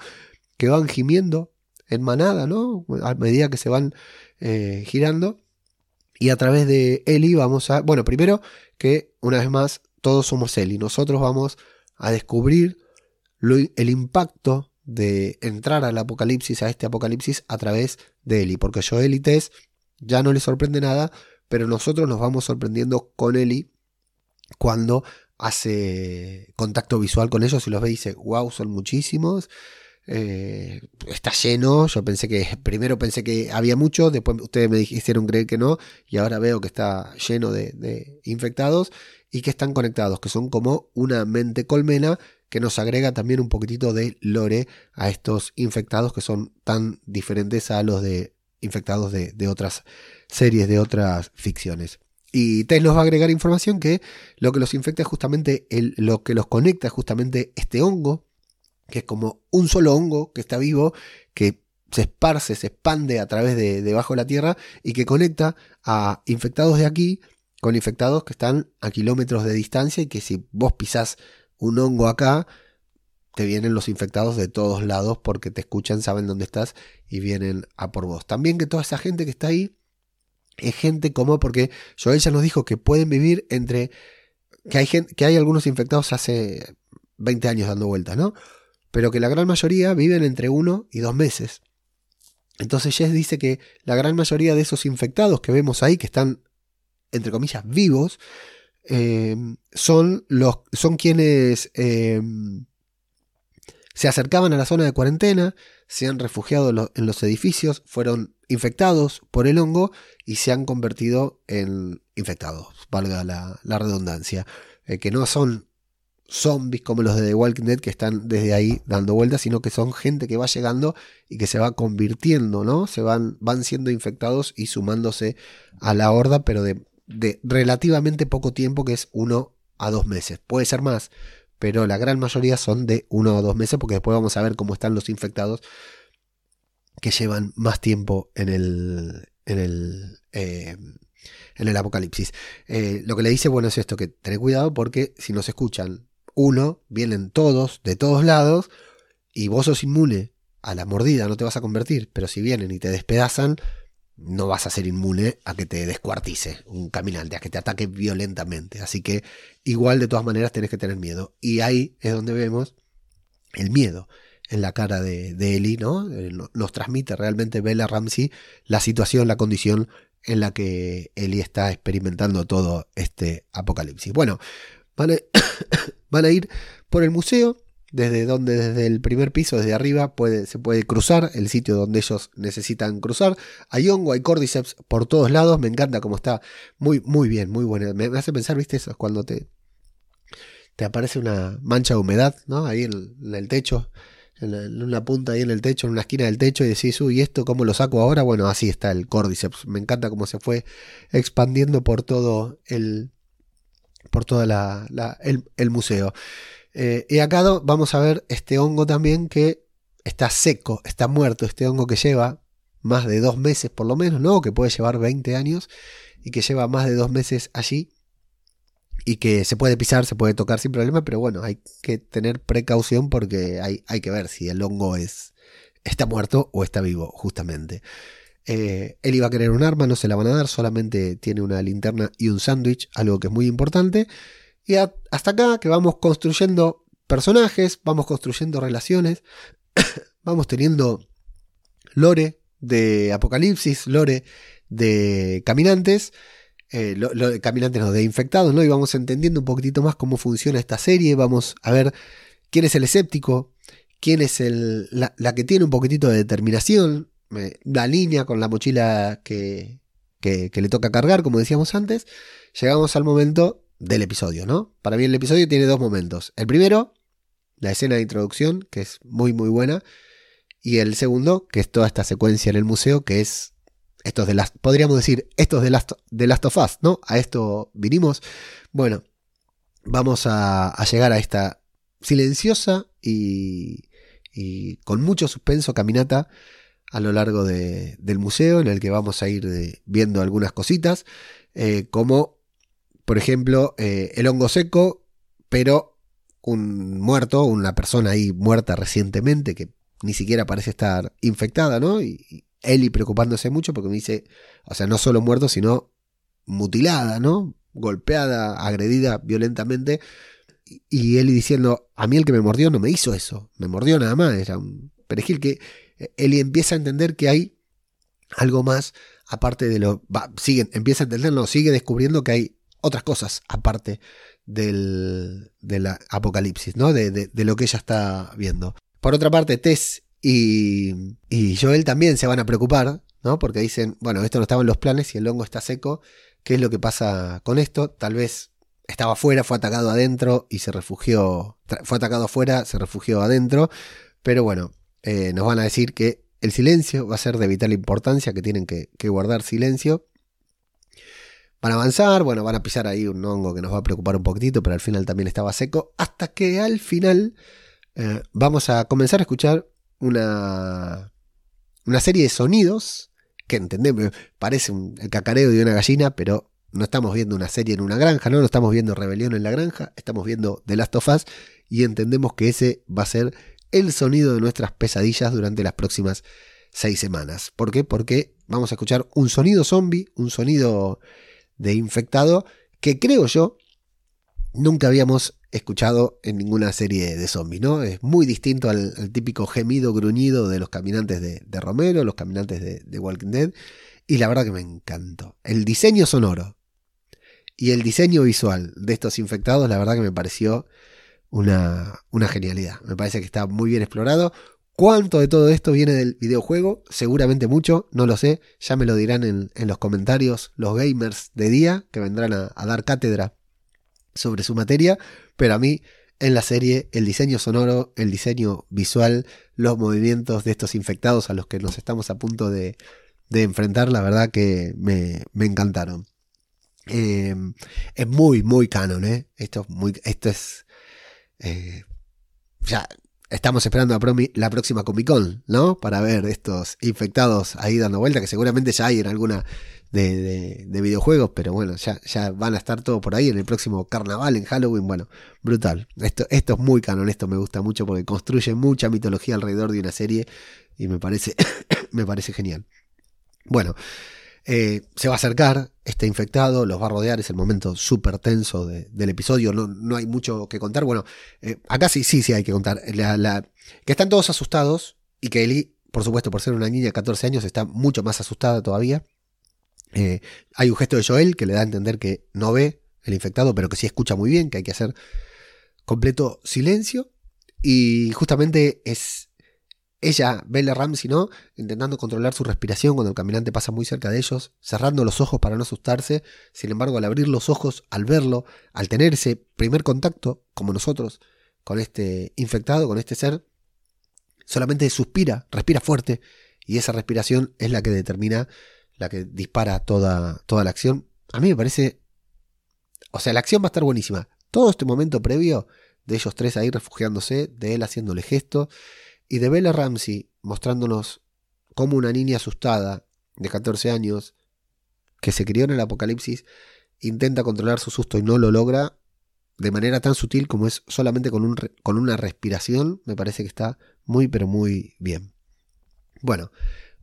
que van gimiendo en manada, ¿no? A medida que se van eh, girando. Y a través de Eli vamos a, bueno, primero que una vez más todos somos Eli, nosotros vamos a descubrir el impacto de entrar al apocalipsis, a este apocalipsis, a través de Eli, porque Joel y Tess ya no les sorprende nada, pero nosotros nos vamos sorprendiendo con Eli cuando hace contacto visual con ellos y los ve y dice, wow, son muchísimos. Eh, está lleno. Yo pensé que, primero pensé que había mucho, después ustedes me hicieron creer que no, y ahora veo que está lleno de, infectados y que están conectados, que son como una mente colmena que nos agrega también un poquitito de lore a estos infectados que son tan diferentes a los de infectados de, otras series, de otras ficciones. Y Tess nos va a agregar información que lo que los infecta es justamente el, lo que los conecta es justamente este hongo que es como un solo hongo que está vivo, que se esparce, se expande a través de debajo de la tierra y que conecta a infectados de aquí con infectados que están a kilómetros de distancia y que si vos pisás un hongo acá, te vienen los infectados de todos lados porque te escuchan, saben dónde estás y vienen a por vos. También que toda esa gente que está ahí es gente como porque Joel ya nos dijo que pueden vivir entre que hay gente, que hay algunos infectados hace 20 años dando vueltas, ¿no? pero que la gran mayoría viven entre uno y dos meses. Entonces Jess dice que la gran mayoría de esos infectados que vemos ahí, que están, entre comillas, vivos, eh, son, los, son quienes eh, se acercaban a la zona de cuarentena, se han refugiado en los edificios, fueron infectados por el hongo y se han convertido en infectados, valga la, redundancia, eh, que no son zombies como los de The Walking Dead que están desde ahí dando vueltas, sino que son gente que va llegando y que se va convirtiendo, ¿no? Se van, van siendo infectados y sumándose a la horda, pero de, de relativamente poco tiempo, que es uno a dos meses. Puede ser más, pero la gran mayoría son de uno a dos meses, porque después vamos a ver cómo están los infectados que llevan más tiempo en el, en el, eh, en el apocalipsis. Eh, lo que le dice, bueno, es esto, que tened cuidado porque si nos escuchan uno, vienen todos, de todos lados, y vos sos inmune a la mordida, no te vas a convertir, pero si vienen y te despedazan, no vas a ser inmune a que te descuartice un caminante, a que te ataque violentamente. Así que igual de todas maneras tenés que tener miedo. Y ahí es donde vemos el miedo en la cara de, de Eli, ¿no? Eh, nos transmite realmente Bella Ramsey la situación, la condición en la que Eli está experimentando todo este apocalipsis. Bueno, Van a, ir por el museo, desde donde desde el primer piso, desde arriba, se puede cruzar el sitio donde ellos necesitan cruzar. Hay hongo, hay cordyceps por todos lados. Me encanta cómo está. Muy, muy bien, muy bueno. Me, hace pensar, viste, eso cuando te, te aparece una mancha de humedad, ¿no? Ahí en, el techo, en, una punta ahí en el techo, en una esquina del techo, y decís, uy, ¿esto cómo lo saco ahora? Bueno, así está el Cordyceps. Me encanta cómo se fue expandiendo por todo el. por toda la, el, museo. Eh, y acá vamos a ver este hongo también que está seco, está muerto, este hongo que lleva más de dos meses por lo menos, ¿no? Que puede llevar 20 años y que lleva más de dos meses allí y que se puede pisar, se puede tocar sin problema, pero bueno, hay que tener precaución porque hay, hay que ver si el hongo es, está muerto o está vivo, justamente. Eh, él iba a querer un arma, no se la van a dar, solamente tiene una linterna y un sándwich, algo que es muy importante. Y hasta acá que vamos construyendo personajes, vamos construyendo relaciones, vamos teniendo lore de apocalipsis, lore de caminantes, eh, caminantes no, de infectados, ¿no? Y vamos entendiendo un poquitito más cómo funciona esta serie, vamos a ver quién es el escéptico, quién es el, la, que tiene un poquitito de determinación, la línea con la mochila que, que, le toca cargar, como decíamos antes, llegamos al momento del episodio, ¿no? Para mí el episodio tiene dos momentos. El primero, la escena de introducción, que es muy muy buena, y el segundo, que es toda esta secuencia en el museo, que es estos de las, podríamos decir, estos de Last, de Last of Us, ¿no? A esto vinimos. Bueno, vamos a, llegar a esta silenciosa y, con mucho suspenso caminata a lo largo del museo, en el que vamos a ir eh, viendo algunas cositas, eh, como por ejemplo el eh, hongo seco, pero un muerto, una persona ahí muerta recientemente que ni siquiera parece estar infectada, ¿no? Y, Eli preocupándose mucho porque me dice, o sea, no solo muerto, sino mutilada, ¿no? Golpeada, agredida violentamente. Y Eli diciendo, a mí el que me mordió no me hizo eso, me mordió nada más, era un perejil que eh, Eli empieza a entender que hay algo más aparte de lo... sigue, empieza a entenderlo, sigue descubriendo que hay otras cosas aparte del, del apocalipsis, ¿no? De, de, lo que ella está viendo. Por otra parte, Tess y, y Joel también se van a preocupar, ¿no? Porque dicen, bueno, esto no estaba en los planes y el hongo está seco. ¿Qué es lo que pasa con esto? Tal vez estaba afuera, fue atacado adentro y se refugió. Fue atacado afuera, se refugió adentro. Pero bueno, eh, nos van a decir que el silencio va a ser de vital importancia, que tienen que, guardar silencio. Van a avanzar, bueno, van a pisar ahí un hongo que nos va a preocupar un poquitito, pero al final también estaba seco. Hasta que al final eh, vamos a comenzar a escuchar una, una serie de sonidos que entendemos, parece un, el cacareo de una gallina, pero no estamos viendo una serie en una granja, no, no estamos viendo Rebelión en la granja, estamos viendo The Last of Us y entendemos que ese va a ser el sonido de nuestras pesadillas durante las próximas seis semanas. ¿Por qué? Porque vamos a escuchar un sonido zombie, un sonido de infectado, que creo yo nunca habíamos escuchado en ninguna serie de zombies, ¿no? Es muy distinto al, típico gemido gruñido de los caminantes de, Romero, los caminantes de, Walking Dead, y la verdad que me encantó. El diseño sonoro y el diseño visual de estos infectados, la verdad que me pareció una, una genialidad. Me parece que está muy bien explorado. ¿Cuánto de todo esto viene del videojuego? Seguramente mucho, no lo sé. Ya me lo dirán en, los comentarios los gamers de día que vendrán a dar cátedra sobre su materia, pero a mí en la serie el diseño sonoro, el diseño visual, los movimientos de estos infectados a los que nos estamos a punto de, enfrentar, la verdad que me, encantaron. Eh, es muy, muy canon, ¿eh? Esto es muy. Esto es. Eh, ya estamos esperando la próxima Comic Con, ¿no? Para ver estos infectados ahí dando vuelta, que seguramente ya hay en alguna de, videojuegos, pero bueno, ya, van a estar todo por ahí en el próximo carnaval, en Halloween, bueno, brutal. Esto, esto es muy canon, esto me gusta mucho porque construye mucha mitología alrededor de una serie y me parece, me parece genial. Bueno, eh, se va a acercar este infectado, los va a rodear, es el momento súper tenso del episodio, no, no, hay mucho que contar. Bueno, eh, acá sí, sí, sí hay que contar. La, que están todos asustados y que Eli, por supuesto, por ser una niña de 14 años, está mucho más asustada todavía. Eh, hay un gesto de Joel que le da a entender que no ve el infectado, pero que sí escucha muy bien, que hay que hacer completo silencio. Y justamente es ella, Bella Ramsey, ¿no? Intentando controlar su respiración cuando el caminante pasa muy cerca de ellos, cerrando los ojos para no asustarse. Sin embargo, al abrir los ojos, al verlo, al tener ese primer contacto, como nosotros, con este infectado, con este ser, solamente suspira, respira fuerte, y esa respiración es la que determina, la que dispara toda, toda la acción. A mí me parece. O sea, la acción va a estar buenísima. Todo este momento previo de ellos tres ahí refugiándose, de él haciéndole gesto y de Bella Ramsey mostrándonos cómo una niña asustada de 14 años que se crió en el apocalipsis intenta controlar su susto y no lo logra de manera tan sutil como es solamente con, un, con una respiración, me parece que está muy pero muy bien. Bueno,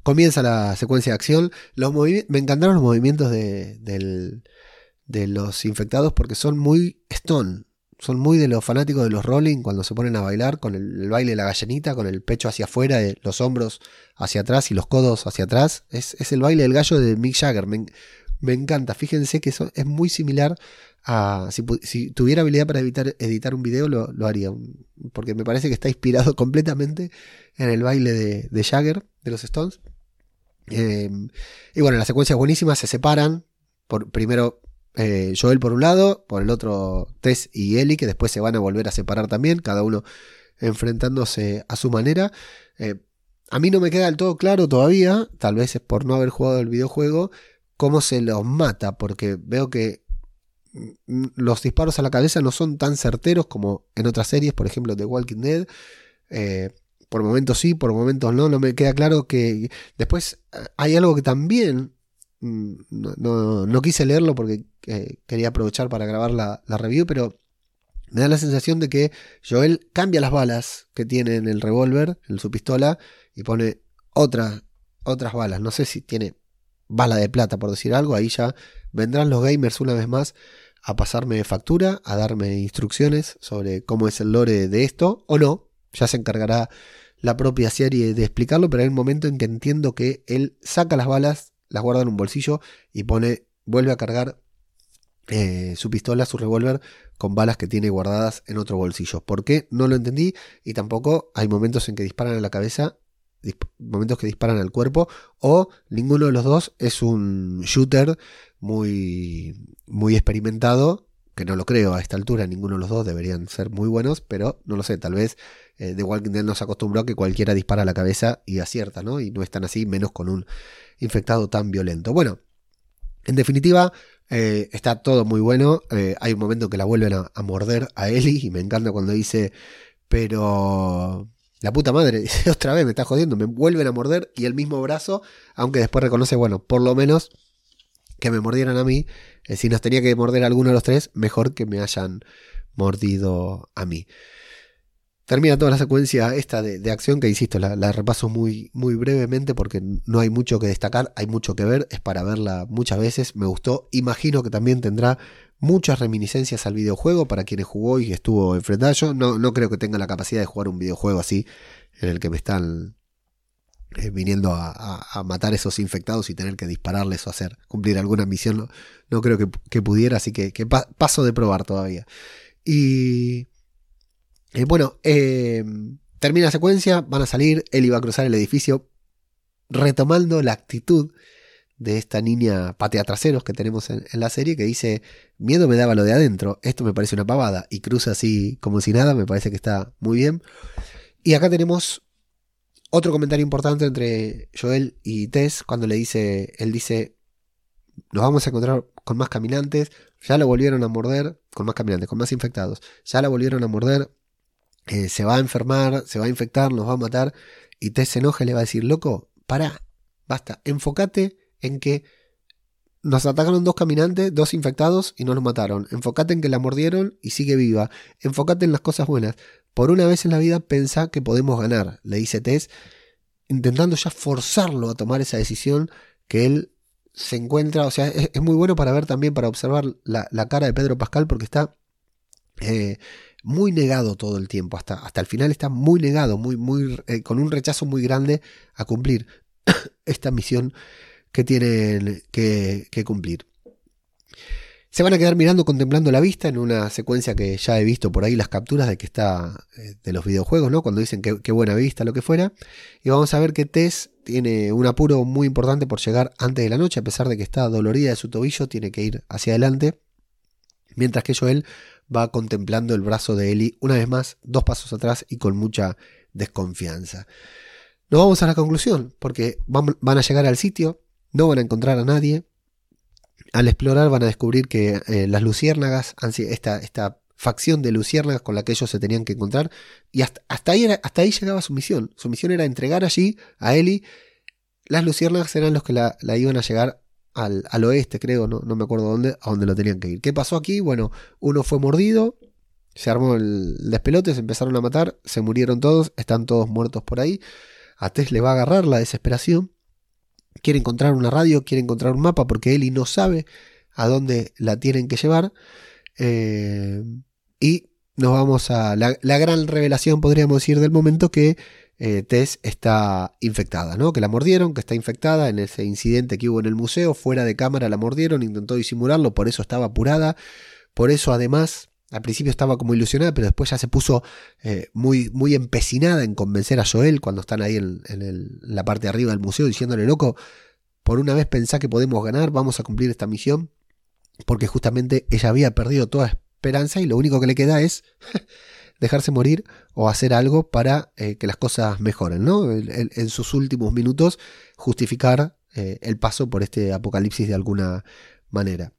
comienza la secuencia de acción. Los me encantaron los movimientos de, de los infectados porque son muy stone, son muy de los fanáticos de los rolling cuando se ponen a bailar con el, baile de la gallinita, con el pecho hacia afuera, los hombros hacia atrás y los codos hacia atrás. Es, el baile del gallo de Mick Jagger. Me, encanta. Fíjense que eso es muy similar a. Si, tuviera habilidad para editar un video, lo, haría. Porque me parece que está inspirado completamente en el baile de, Jagger, de los Stones. Eh, y bueno, la secuencia es buenísima. Se separan. Por, primero eh, Joel por un lado, por el otro Tess y Ellie, que después se van a volver a separar también, cada uno enfrentándose a su manera. Eh, a mí no me queda del todo claro todavía, tal vez es por no haber jugado el videojuego, cómo se los mata, porque veo que mm, los disparos a la cabeza no son tan certeros como en otras series, por ejemplo The Walking Dead. Eh, por momentos sí, por momentos no, no me queda claro que después hay algo que también Mm, no, no, quise leerlo porque eh, quería aprovechar para grabar la, review, pero me da la sensación de que Joel cambia las balas que tiene en el revólver, en su pistola, y pone otras otras balas. No sé si tiene bala de plata, por decir algo. Ahí ya vendrán los gamers una vez más a pasarme factura, a darme instrucciones sobre cómo es el lore de esto, o no. Ya se encargará la propia serie de explicarlo, pero hay un momento en que entiendo que él saca las balas las guarda en un bolsillo y pone, vuelve a cargar eh, su pistola, su revólver, con balas que tiene guardadas en otro bolsillo. ¿Por qué? No lo entendí y tampoco hay momentos en que disparan a la cabeza, momentos que disparan al cuerpo, o ninguno de los dos es un shooter muy, muy experimentado, que no lo creo a esta altura, ninguno de los dos deberían ser muy buenos, pero no lo sé, tal vez eh, The Walking Dead nos acostumbró a que cualquiera dispara a la cabeza y acierta, ¿no? Y no es tan así, menos con un infectado tan violento. Bueno, en definitiva, eh, está todo muy bueno. Eh, hay un momento que la vuelven a, morder a Ellie y me encanta cuando dice, pero la puta madre, otra vez, me está jodiendo, me vuelven a morder y el mismo brazo, aunque después reconoce, bueno, por lo menos que me mordieran a mí. Eh, si nos tenía que morder alguno de los tres, mejor que me hayan mordido a mí. Termina toda la secuencia esta de, acción que, insisto, la, repaso muy, muy brevemente porque no hay mucho que destacar, hay mucho que ver, es para verla muchas veces, me gustó, imagino que también tendrá muchas reminiscencias al videojuego para quienes jugó y estuvo enfrentado. Yo no, no creo que tenga la capacidad de jugar un videojuego así en el que me están eh, viniendo a, matar esos infectados y tener que dispararles o hacer cumplir alguna misión. No, creo que, pudiera, así que, que paso de probar todavía. Y eh, bueno, eh, termina la secuencia, van a salir, él iba a cruzar el edificio, retomando la actitud de esta niña patea traseros que tenemos en, la serie, que dice, miedo me daba lo de adentro, esto me parece una pavada, y cruza así como si nada, me parece que está muy bien. Y acá tenemos otro comentario importante entre Joel y Tess, cuando le dice, él dice, nos vamos a encontrar con más caminantes, ya lo volvieron a morder, con más caminantes, con más infectados, ya la volvieron a morder, se va a enfermar, se va a infectar, nos va a matar, y te se enoja y le va a decir, loco, para, basta, enfócate en que nos atacaron dos caminantes, dos infectados y no nos mataron. Enfócate en que la mordieron y sigue viva. Enfócate en las cosas buenas. Por una vez en la vida pensá que podemos ganar, le dice Tess, intentando ya forzarlo a tomar esa decisión que él se encuentra, o sea, es, muy bueno para ver también, para observar la, cara de Pedro Pascal porque está... Eh, muy negado todo el tiempo, hasta, hasta el final está muy negado, muy, muy, eh, con un rechazo muy grande a cumplir esta misión que tienen que, cumplir. Se van a quedar mirando, contemplando la vista en una secuencia que ya he visto por ahí las capturas de que está eh, de los videojuegos, ¿no? Cuando dicen que, buena vista, lo que fuera. Y vamos a ver que Tess tiene un apuro muy importante por llegar antes de la noche, a pesar de que está dolorida de su tobillo, tiene que ir hacia adelante. Mientras que Joel va contemplando el brazo de Ellie, una vez más, dos pasos atrás y con mucha desconfianza. No vamos a la conclusión, porque van a llegar al sitio, no van a encontrar a nadie, al explorar van a descubrir que eh, las luciérnagas, esta, esta facción de luciérnagas con la que ellos se tenían que encontrar, y hasta, ahí, hasta ahí llegaba su misión. Su misión era entregar allí a Eli. Las luciérnagas eran los que la, iban a llegar al, al, oeste, creo, no, no me acuerdo dónde, a dónde lo tenían que ir. ¿Qué pasó aquí? Bueno, uno fue mordido, se armó el despelote, se empezaron a matar, se murieron todos, están todos muertos por ahí. A Tess le va a agarrar la desesperación quiere encontrar una radio, quiere encontrar un mapa porque Eli no sabe a dónde la tienen que llevar. Eh, y nos vamos a la, gran revelación, podríamos decir, del momento que eh, Tess está infectada, ¿no? Que la mordieron, que está infectada en ese incidente que hubo en el museo, fuera de cámara la mordieron, intentó disimularlo, por eso estaba apurada, por eso además al principio estaba como ilusionada, pero después ya se puso eh, muy, muy empecinada en convencer a Joel cuando están ahí en, la parte de arriba del museo diciéndole, loco, por una vez pensá que podemos ganar, vamos a cumplir esta misión, porque justamente ella había perdido toda esperanza y lo único que le queda es dejarse morir o hacer algo para eh, que las cosas mejoren, ¿no? En, sus últimos minutos justificar eh, el paso por este apocalipsis de alguna manera.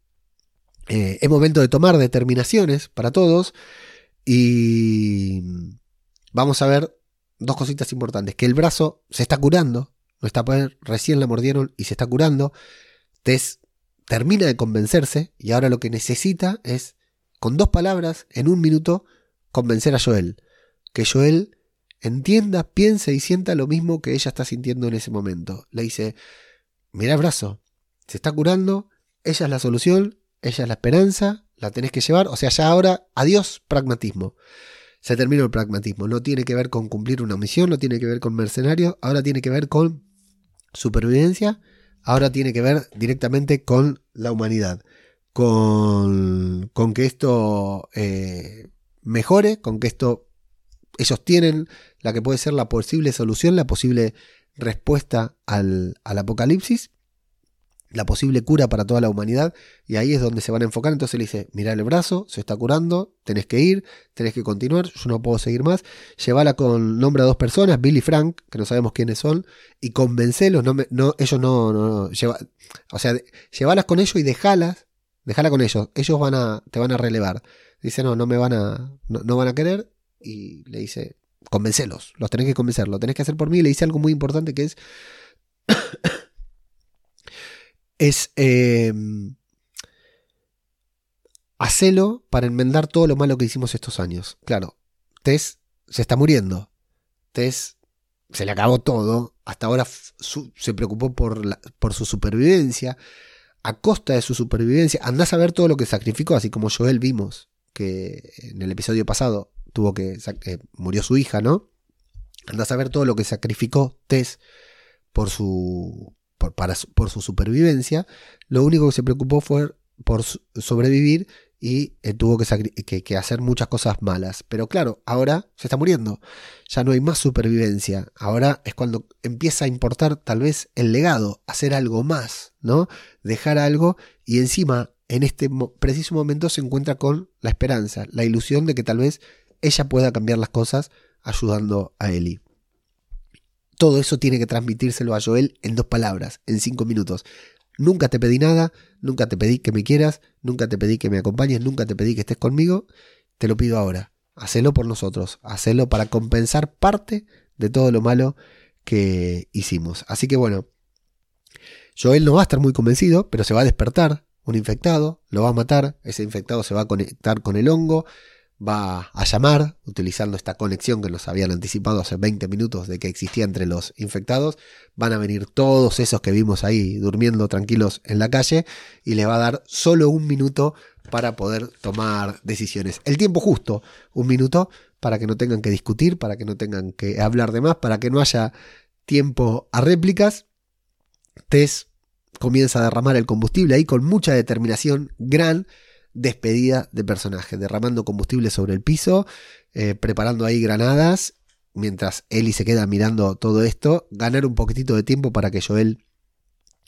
Eh, es momento de tomar determinaciones para todos y vamos a ver dos cositas importantes. Que el brazo se está curando, no está recién la mordieron y se está curando. Tess termina de convencerse y ahora lo que necesita es, con dos palabras, en un minuto, convencer a Joel. Que Joel entienda, piense y sienta lo mismo que ella está sintiendo en ese momento. Le dice, mira el brazo, se está curando, ella es la solución, ella es la esperanza, la tenés que llevar. O sea, ya ahora, adiós pragmatismo. Se terminó el pragmatismo. No tiene que ver con cumplir una misión, no tiene que ver con mercenarios, ahora tiene que ver con supervivencia, ahora tiene que ver directamente con la humanidad. Con, con que esto eh, mejore, con que esto ellos tienen la que puede ser la posible solución, la posible respuesta al, al apocalipsis la posible cura para toda la humanidad y ahí es donde se van a enfocar. Entonces le dice, mira el brazo, se está curando, tenés que ir, tenés que continuar, yo no puedo seguir más. Llévala con nombre a dos personas, Bill y Frank, que no sabemos quiénes son, y convencelos, no, no ellos no, lleva, o sea, llévalas con ellos y dejalas, dejala con ellos, ellos van a, te van a relevar. Dice, no, no me van a, no, van a querer, y le dice, convencelos, los tenés que convencer, lo tenés que hacer por mí, y le dice algo muy importante que es es eh, hacelo para enmendar todo lo malo que hicimos estos años. Claro, Tess se está muriendo. Tess se le acabó todo. Hasta ahora se preocupó por, por su supervivencia. A costa de su supervivencia, andás a ver todo lo que sacrificó, así como Joel vimos que en el episodio pasado tuvo que eh, murió su hija, ¿no? Andás a ver todo lo que sacrificó Tess por su por, para, por su supervivencia, lo único que se preocupó fue por sobrevivir y eh, tuvo que, hacer muchas cosas malas. Pero claro, ahora se está muriendo. Ya no hay más supervivencia. Ahora es cuando empieza a importar tal vez el legado, hacer algo más, ¿no? Dejar algo y encima en este preciso momento se encuentra con la esperanza, la ilusión de que tal vez ella pueda cambiar las cosas ayudando a Eli. Todo eso tiene que transmitírselo a Joel en dos palabras, en cinco minutos. Nunca te pedí nada, nunca te pedí que me quieras, nunca te pedí que me acompañes, nunca te pedí que estés conmigo. Te lo pido ahora. Hacelo por nosotros, hacelo para compensar parte de todo lo malo que hicimos. Así que bueno, Joel no va a estar muy convencido, pero se va a despertar un infectado, lo va a matar, ese infectado se va a conectar con el hongo, va a llamar, utilizando esta conexión que nos habían anticipado hace 20 minutos de que existía entre los infectados, van a venir todos esos que vimos ahí durmiendo tranquilos en la calle y les va a dar solo un minuto para poder tomar decisiones. El tiempo justo, un minuto, para que no tengan que discutir, para que no tengan que hablar de más, para que no haya tiempo a réplicas. Tess comienza a derramar el combustible ahí con mucha determinación, gran despedida de personaje, derramando combustible sobre el piso, eh, preparando ahí granadas, mientras Ellie se queda mirando todo esto, ganar un poquitito de tiempo para que Joel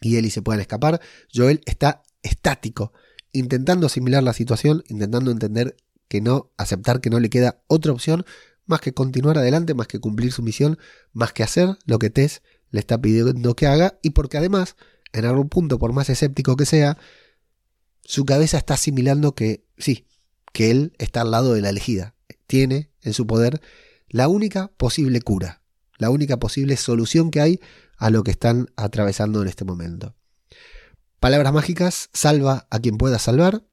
y Ellie se puedan escapar. Joel está estático, intentando asimilar la situación, intentando entender que no, aceptar que no le queda otra opción más que continuar adelante, más que cumplir su misión, más que hacer lo que Tess le está pidiendo que haga y porque además, en algún punto, por más escéptico que sea, su cabeza está asimilando que sí, que él está al lado de la elegida, tiene en su poder la única posible cura, la única posible solución que hay a lo que están atravesando en este momento. Palabras mágicas, salva a quien pueda salvar,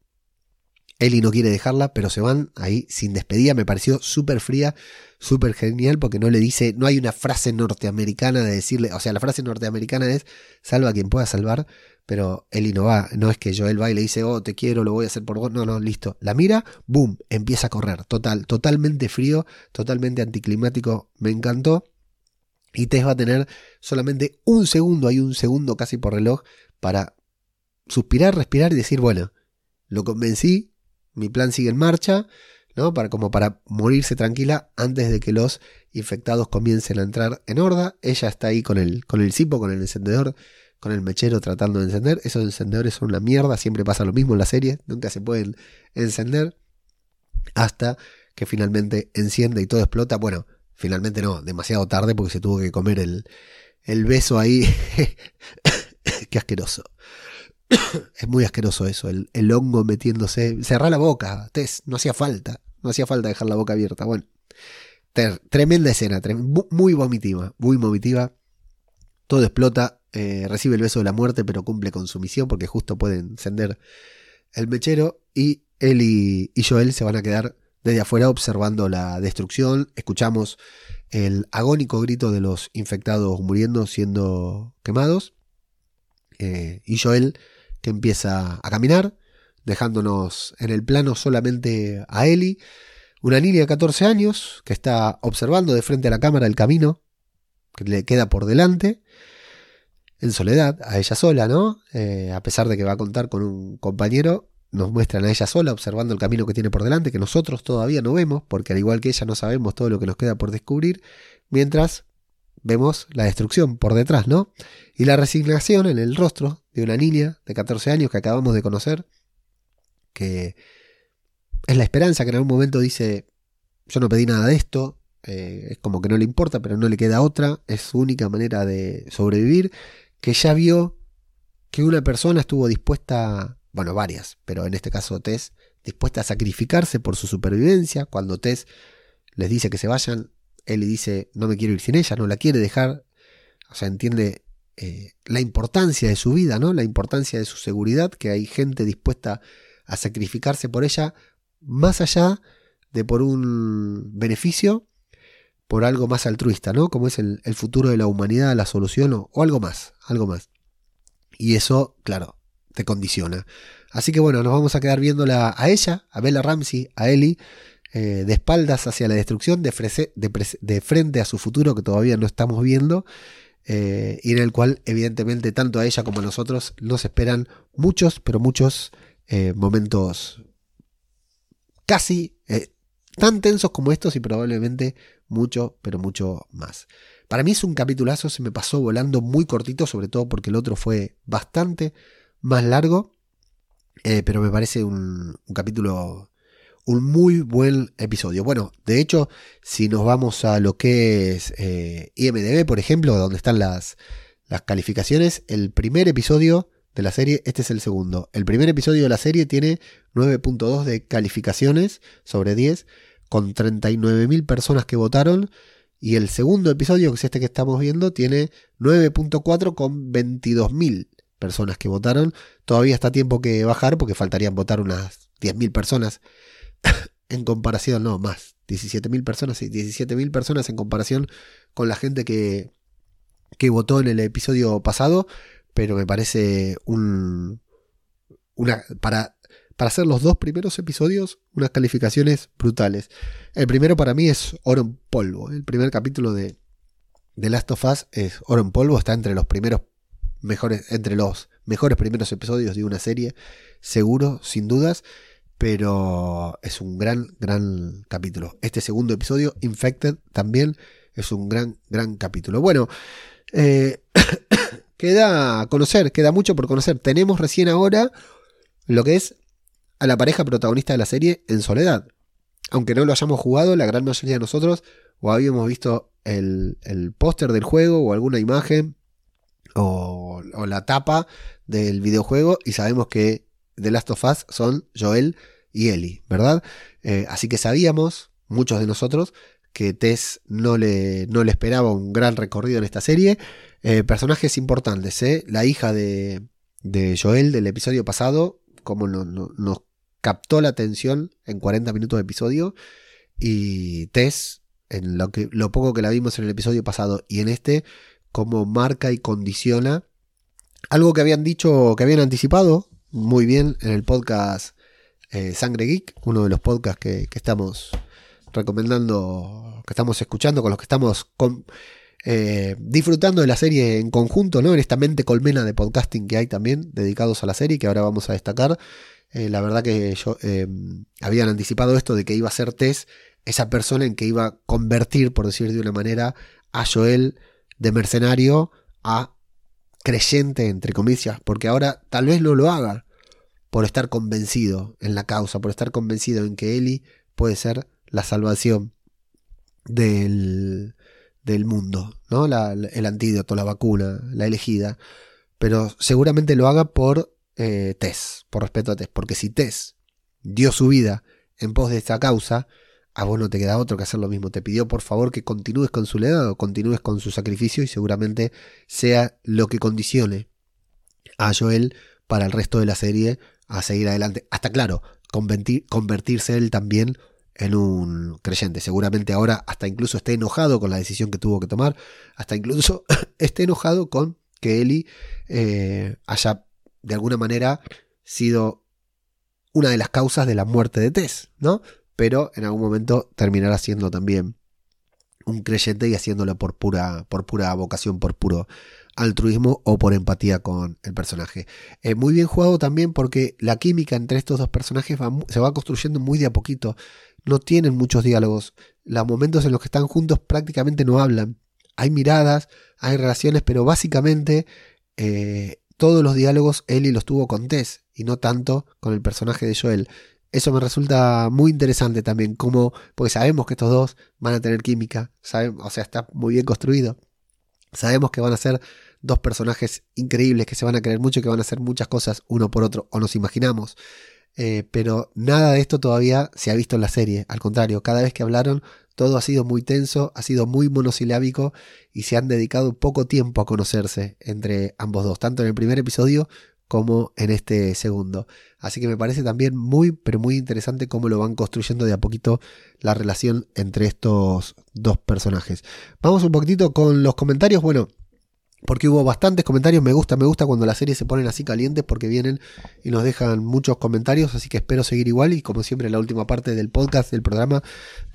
Eli no quiere dejarla, pero se van ahí sin despedida. Me pareció súper fría, súper genial, porque no le dice, no hay una frase norteamericana de decirle, o sea, la frase norteamericana es salva a quien pueda salvar, pero Eli no va, no es que Joel va y le dice, oh, te quiero, lo voy a hacer por vos. No, no, listo. La mira, boom, empieza a correr. Total, totalmente frío, totalmente anticlimático. Me encantó. Y Tess va a tener solamente un segundo, hay un segundo casi por reloj, para suspirar, respirar y decir, bueno, lo convencí, mi plan sigue en marcha, ¿no? Para, como para morirse tranquila antes de que los infectados comiencen a entrar en horda. Ella está ahí con el, con el cipo, con el encendedor, con el mechero tratando de encender. Esos encendedores son una mierda, siempre pasa lo mismo en la serie, nunca se pueden encender hasta que finalmente enciende y todo explota. Bueno, finalmente no, demasiado tarde porque se tuvo que comer el, el beso ahí. Qué asqueroso es muy asqueroso eso, el, hongo metiéndose. Cerrar la boca, Tess, no hacía falta. No hacía falta dejar la boca abierta. Bueno, tremenda escena, muy vomitiva, muy vomitiva. Todo explota, eh, recibe el beso de la muerte, pero cumple con su misión porque justo puede encender el mechero. Y él y, y Joel se van a quedar desde afuera observando la destrucción. Escuchamos el agónico grito de los infectados muriendo, siendo quemados. Eh, y Joel que empieza a caminar, dejándonos en el plano solamente a Ellie, una niña de 14 años que está observando de frente a la cámara el camino que le queda por delante, en soledad, a ella sola, ¿no? Eh, a pesar de que va a contar con un compañero, nos muestran a ella sola observando el camino que tiene por delante, que nosotros todavía no vemos, porque al igual que ella no sabemos todo lo que nos queda por descubrir, mientras vemos la destrucción por detrás, ¿no? Y la resignación en el rostro de una niña de 14 años que acabamos de conocer, que es la esperanza que en algún momento dice, yo no pedí nada de esto, eh, es como que no le importa, pero no le queda otra, es su única manera de sobrevivir, que ya vio que una persona estuvo dispuesta, bueno, varias, pero en este caso Tess, dispuesta a sacrificarse por su supervivencia, cuando Tess les dice que se vayan, él le dice, no me quiero ir sin ella, no la quiere dejar, o sea, entiende eh, la importancia de su vida, ¿no? La importancia de su seguridad, que hay gente dispuesta a sacrificarse por ella, más allá de por un beneficio, por algo más altruista, ¿no? Como es el, futuro de la humanidad, la solución o, algo más, algo más. Y eso, claro, te condiciona. Así que bueno, nos vamos a quedar viéndola a ella, a Bella Ramsey, a Ellie, eh, de espaldas hacia la destrucción, de, frente a su futuro que todavía no estamos viendo, eh, y en el cual evidentemente tanto a ella como a nosotros nos esperan muchos, pero muchos eh, momentos casi tan tensos como estos y probablemente mucho, pero mucho más. Para mí es un capitulazo, se me pasó volando muy cortito, sobre todo porque el otro fue bastante más largo, pero me parece un capítulo un muy buen episodio. Bueno, de hecho, si nos vamos a lo que es eh, IMDB, por ejemplo, donde están las, las calificaciones, el primer episodio de la serie, este es el segundo. El primer episodio de la serie tiene 9.2 de calificaciones sobre 10, con 39.000 personas que votaron. Y el segundo episodio, que es este que estamos viendo, tiene 9.4 con 22.000 personas que votaron. Todavía está tiempo que bajar porque faltarían votar unas 10.000 personas en comparación, no, más, 17.000 personas, sí, 17.000 personas en comparación con la gente que, que votó en el episodio pasado, pero me parece un... Una, para, para hacer los dos primeros episodios, unas calificaciones brutales. El primero para mí es Oro en Polvo. El primer capítulo de, de Last of Us es Oro en Polvo, está entre los primeros mejores, entre los mejores primeros episodios de una serie, seguro, sin dudas, pero es un gran, gran capítulo. Este segundo episodio, Infected, también es un gran, gran capítulo. Bueno, eh, queda conocer, queda mucho por conocer. Tenemos recién ahora lo que es a la pareja protagonista de la serie en soledad. Aunque no lo hayamos jugado, la gran mayoría de nosotros o habíamos visto el, póster del juego o alguna imagen o, la tapa del videojuego y sabemos que The Last of Us son Joel y Ellie, ¿verdad? Eh, así que sabíamos, muchos de nosotros, que Tess no le, no le esperaba un gran recorrido en esta serie. Eh, personajes importantes, ¿eh? La hija de, de Joel del episodio pasado, como nos captó la atención en 40 minutos de episodio. Y Tess, en lo, que, lo poco que la vimos en el episodio pasado y en este, como marca y condiciona algo que habían dicho, que habían anticipado muy bien en el podcast eh, Sangre Geek, uno de los podcasts que, estamos recomendando, que estamos escuchando, con los que estamos eh, disfrutando de la serie en conjunto, ¿no? En esta mente colmena de podcasting que hay también dedicados a la serie, que ahora vamos a destacar. Eh, la verdad que yo, habían anticipado esto de que iba a ser Tess esa persona en que iba a convertir, por decir de una manera, a Joel de mercenario a creyente, entre comillas, porque ahora tal vez no lo haga por estar convencido en la causa, por estar convencido en que Eli puede ser la salvación del, del mundo, ¿no? el antídoto, la vacuna, la elegida. Pero seguramente lo haga por eh, Tess, por respeto a Tess, porque si Tess dio su vida en pos de esta causa, a vos no te queda otro que hacer lo mismo. Te pidió por favor que continúes con su legado, continúes con su sacrificio y seguramente sea lo que condicione a Joel para el resto de la serie a seguir adelante. Hasta claro, convertirse él también en un creyente. Seguramente ahora hasta incluso esté enojado con la decisión que tuvo que tomar, hasta incluso esté enojado con que Eli eh, haya de alguna manera sido una de las causas de la muerte de Tess, ¿no? Pero en algún momento terminará siendo también un creyente y haciéndolo por pura, por pura vocación, por puro altruismo o por empatía con el personaje. Eh, muy bien jugado también porque la química entre estos dos personajes se va construyendo muy de a poquito. No tienen muchos diálogos. Los momentos en los que están juntos prácticamente no hablan. Hay miradas, hay relaciones, pero básicamente eh, todos los diálogos Ellie los tuvo con Tess y no tanto con el personaje de Joel. Eso me resulta muy interesante también, como, porque sabemos que estos dos van a tener química, sabemos, o sea, está muy bien construido. Sabemos que van a ser dos personajes increíbles, que se van a querer mucho, que van a hacer muchas cosas uno por otro, o nos imaginamos. Eh, pero nada de esto todavía se ha visto en la serie. Al contrario, cada vez que hablaron, todo ha sido muy tenso, ha sido muy monosilábico y se han dedicado poco tiempo a conocerse entre ambos dos, tanto en el primer episodio como en este segundo. Así que me parece también muy, pero muy interesante cómo lo van construyendo de a poquito la relación entre estos dos personajes. Vamos un poquitito con los comentarios. Bueno, porque hubo bastantes comentarios. Me gusta, me gusta cuando las series se ponen así calientes porque vienen y nos dejan muchos comentarios. Así que espero seguir igual. Y como siempre, la última parte del podcast, del programa,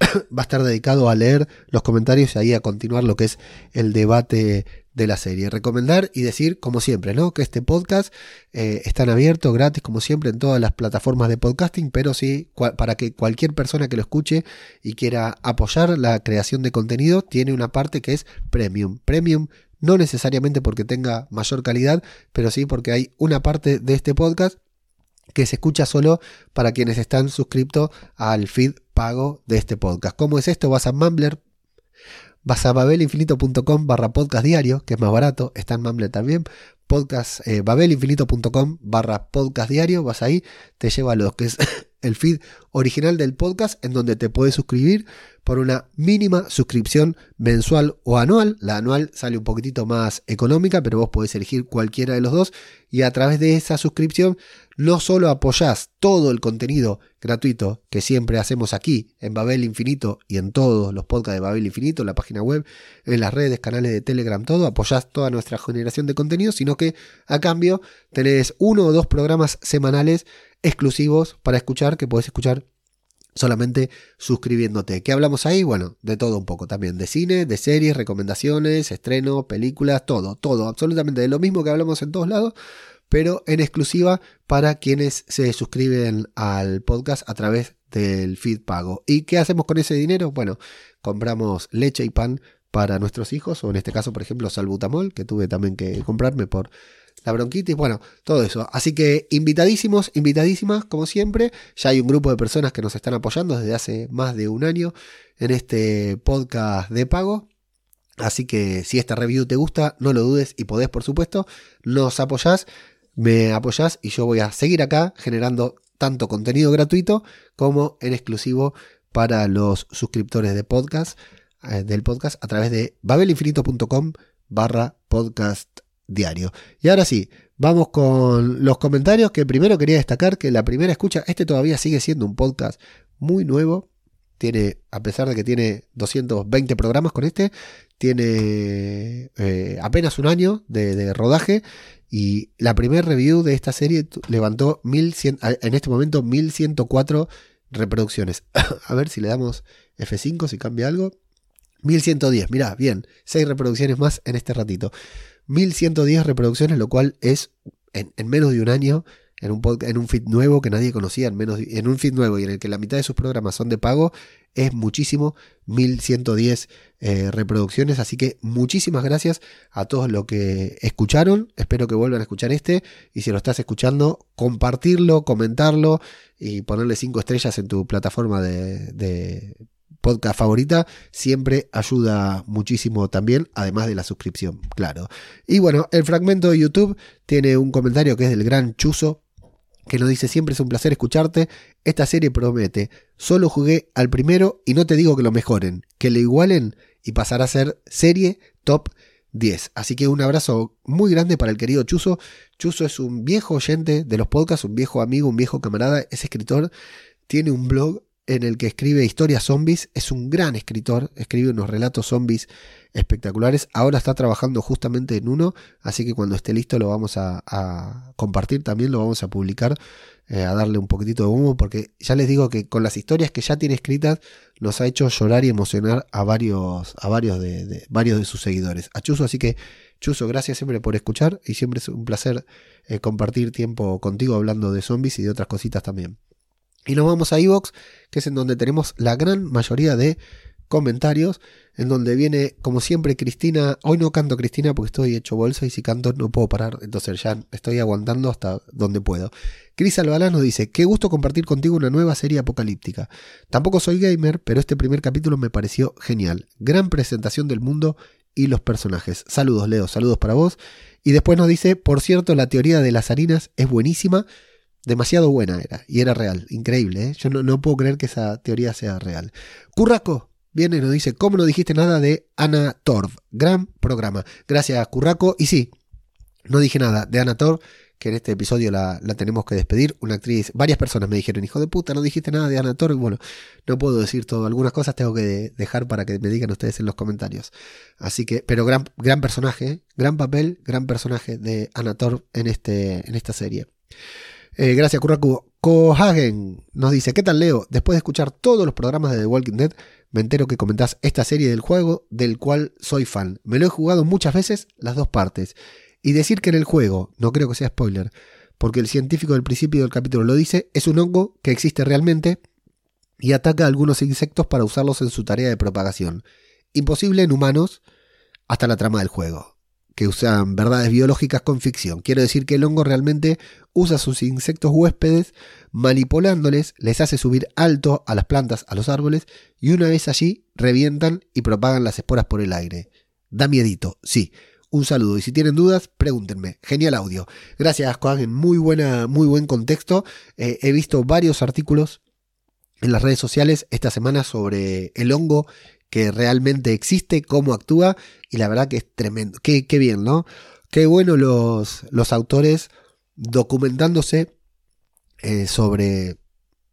va a estar dedicado a leer los comentarios y ahí a continuar lo que es el debate de la serie. Recomendar y decir, como siempre, ¿no? Que este podcast eh, está abierto, gratis, como siempre, en todas las plataformas de podcasting, pero sí, para que cualquier persona que lo escuche y quiera apoyar la creación de contenido, tiene una parte que es premium. Premium no necesariamente porque tenga mayor calidad, pero sí porque hay una parte de este podcast que se escucha solo para quienes están suscritos al feed pago de este podcast. ¿Cómo es esto? Vas a Mumbler, Vas a babelinfinito.com barra podcast diario, que es más barato, está en Mumble también. Podcast, eh, babelinfinito.com barra podcast diario, vas ahí, te lleva a lo que es el feed original del podcast, en donde te puedes suscribir por una mínima suscripción mensual o anual. La anual sale un poquitito más económica, pero vos podés elegir cualquiera de los dos y a través de esa suscripción no solo apoyás todo el contenido gratuito que siempre hacemos aquí en Babel Infinito y en todos los podcasts de Babel Infinito, en la página web, en las redes, canales de Telegram, todo, apoyás toda nuestra generación de contenido, sino que a cambio tenés uno o dos programas semanales exclusivos para escuchar que podés escuchar solamente suscribiéndote. ¿Qué hablamos ahí? Bueno, de todo un poco también, de cine, de series, recomendaciones, estrenos, películas, todo, todo, absolutamente de lo mismo que hablamos en todos lados, pero en exclusiva para quienes se suscriben al podcast a través del feed pago. ¿Y qué hacemos con ese dinero? Bueno, compramos leche y pan para nuestros hijos, o en este caso, por ejemplo, salbutamol, que tuve también que comprarme por la bronquitis, bueno, todo eso. Así que invitadísimos, invitadísimas, como siempre. Ya hay un grupo de personas que nos están apoyando desde hace más de un año en este podcast de pago. Así que si esta review te gusta, no lo dudes y podés, por supuesto, nos apoyás, me apoyás y yo voy a seguir acá generando tanto contenido gratuito como en exclusivo para los suscriptores de podcast, eh, del podcast a través de babelinfinito.com barra podcast diario. Y ahora sí, vamos con los comentarios que primero quería destacar que la primera escucha, este todavía sigue siendo un podcast muy nuevo, tiene, a pesar de que tiene 220 programas con este, tiene eh, apenas un año de, rodaje y la primera review de esta serie levantó 1100, en este momento 1104 reproducciones. a ver si le damos F5, si cambia algo. 1110, mirá, bien, 6 reproducciones más en este ratito. 1110 reproducciones, lo cual es en, menos de un año, en un, en un feed nuevo que nadie conocía, en, menos en un feed nuevo y en el que la mitad de sus programas son de pago, es muchísimo, 1110 eh, reproducciones, así que muchísimas gracias a todos los que escucharon, espero que vuelvan a escuchar este. Y si lo estás escuchando, compartirlo, comentarlo y ponerle 5 estrellas en tu plataforma de podcast favorita, siempre ayuda muchísimo también, además de la suscripción, claro. Y bueno, el fragmento de YouTube tiene un comentario que es del gran Chuzo, que nos dice siempre es un placer escucharte, esta serie promete, solo jugué al primero y no te digo que lo mejoren, que lo igualen y pasará a ser serie top 10. Así que un abrazo muy grande para el querido Chuzo. Chuzo es un viejo oyente de los podcasts, un viejo amigo, un viejo camarada, es escritor, tiene un blog en el que escribe historias zombies. Es un gran escritor, escribe unos relatos zombies espectaculares. Ahora está trabajando justamente en uno, así que cuando esté listo lo vamos a, compartir también, lo vamos a publicar, eh, a darle un poquitito de humo, porque ya les digo que con las historias que ya tiene escritas nos ha hecho llorar y emocionar a varios, a varios de, varios de sus seguidores. A Chuso, así que Chuso, gracias siempre por escuchar y siempre es un placer eh, compartir tiempo contigo hablando de zombies y de otras cositas también. Y nos vamos a iVox, que es en donde tenemos la gran mayoría de comentarios, en donde viene, como siempre, Cristina. Hoy no canto Cristina porque estoy hecho bolsa y si canto no puedo parar, entonces ya estoy aguantando hasta donde puedo. Cris Albalá nos dice: Qué gusto compartir contigo una nueva serie apocalíptica. Tampoco soy gamer, pero este primer capítulo me pareció genial. Gran presentación del mundo y los personajes. Saludos, Leo, saludos para vos. Y después nos dice: Por cierto, la teoría de las harinas es buenísima Demasiado buena era, y era real, increíble, ¿eh? yo no, no, puedo creer que esa teoría sea real. Curraco viene y nos dice, ¿cómo no dijiste nada de Ana Torv? Gran programa. Gracias, Curraco. Y sí, no dije nada de Ana Torv, que en este episodio la, la, tenemos que despedir. Una actriz, varias personas me dijeron, hijo de puta, no dijiste nada de Ana Torv. Bueno, no puedo decir todo, algunas cosas tengo que dejar para que me digan ustedes en los comentarios. Así que, pero gran, gran personaje, ¿eh? gran papel, gran personaje de Ana Torv en, este, en esta serie. Eh, gracias, Kuraku. Kohagen nos dice: ¿Qué tal, Leo? Después de escuchar todos los programas de The Walking Dead, me entero que comentás esta serie del juego del cual soy fan. Me lo he jugado muchas veces, las dos partes. Y decir que en el juego, no creo que sea spoiler, porque el científico del principio del capítulo lo dice, es un hongo que existe realmente y ataca a algunos insectos para usarlos en su tarea de propagación. Imposible en humanos hasta la trama del juego que usan verdades biológicas con ficción. Quiero decir que el hongo realmente usa sus insectos huéspedes, manipulándoles, les hace subir alto a las plantas, a los árboles, y una vez allí revientan y propagan las esporas por el aire. Da miedito, sí. Un saludo y si tienen dudas, pregúntenme. Genial audio. Gracias, Juan, en muy, buena, muy buen contexto. Eh, he visto varios artículos en las redes sociales esta semana sobre el hongo que realmente existe, cómo actúa, y la verdad que es tremendo. Qué, bien, ¿no? Qué bueno los, los autores documentándose eh, sobre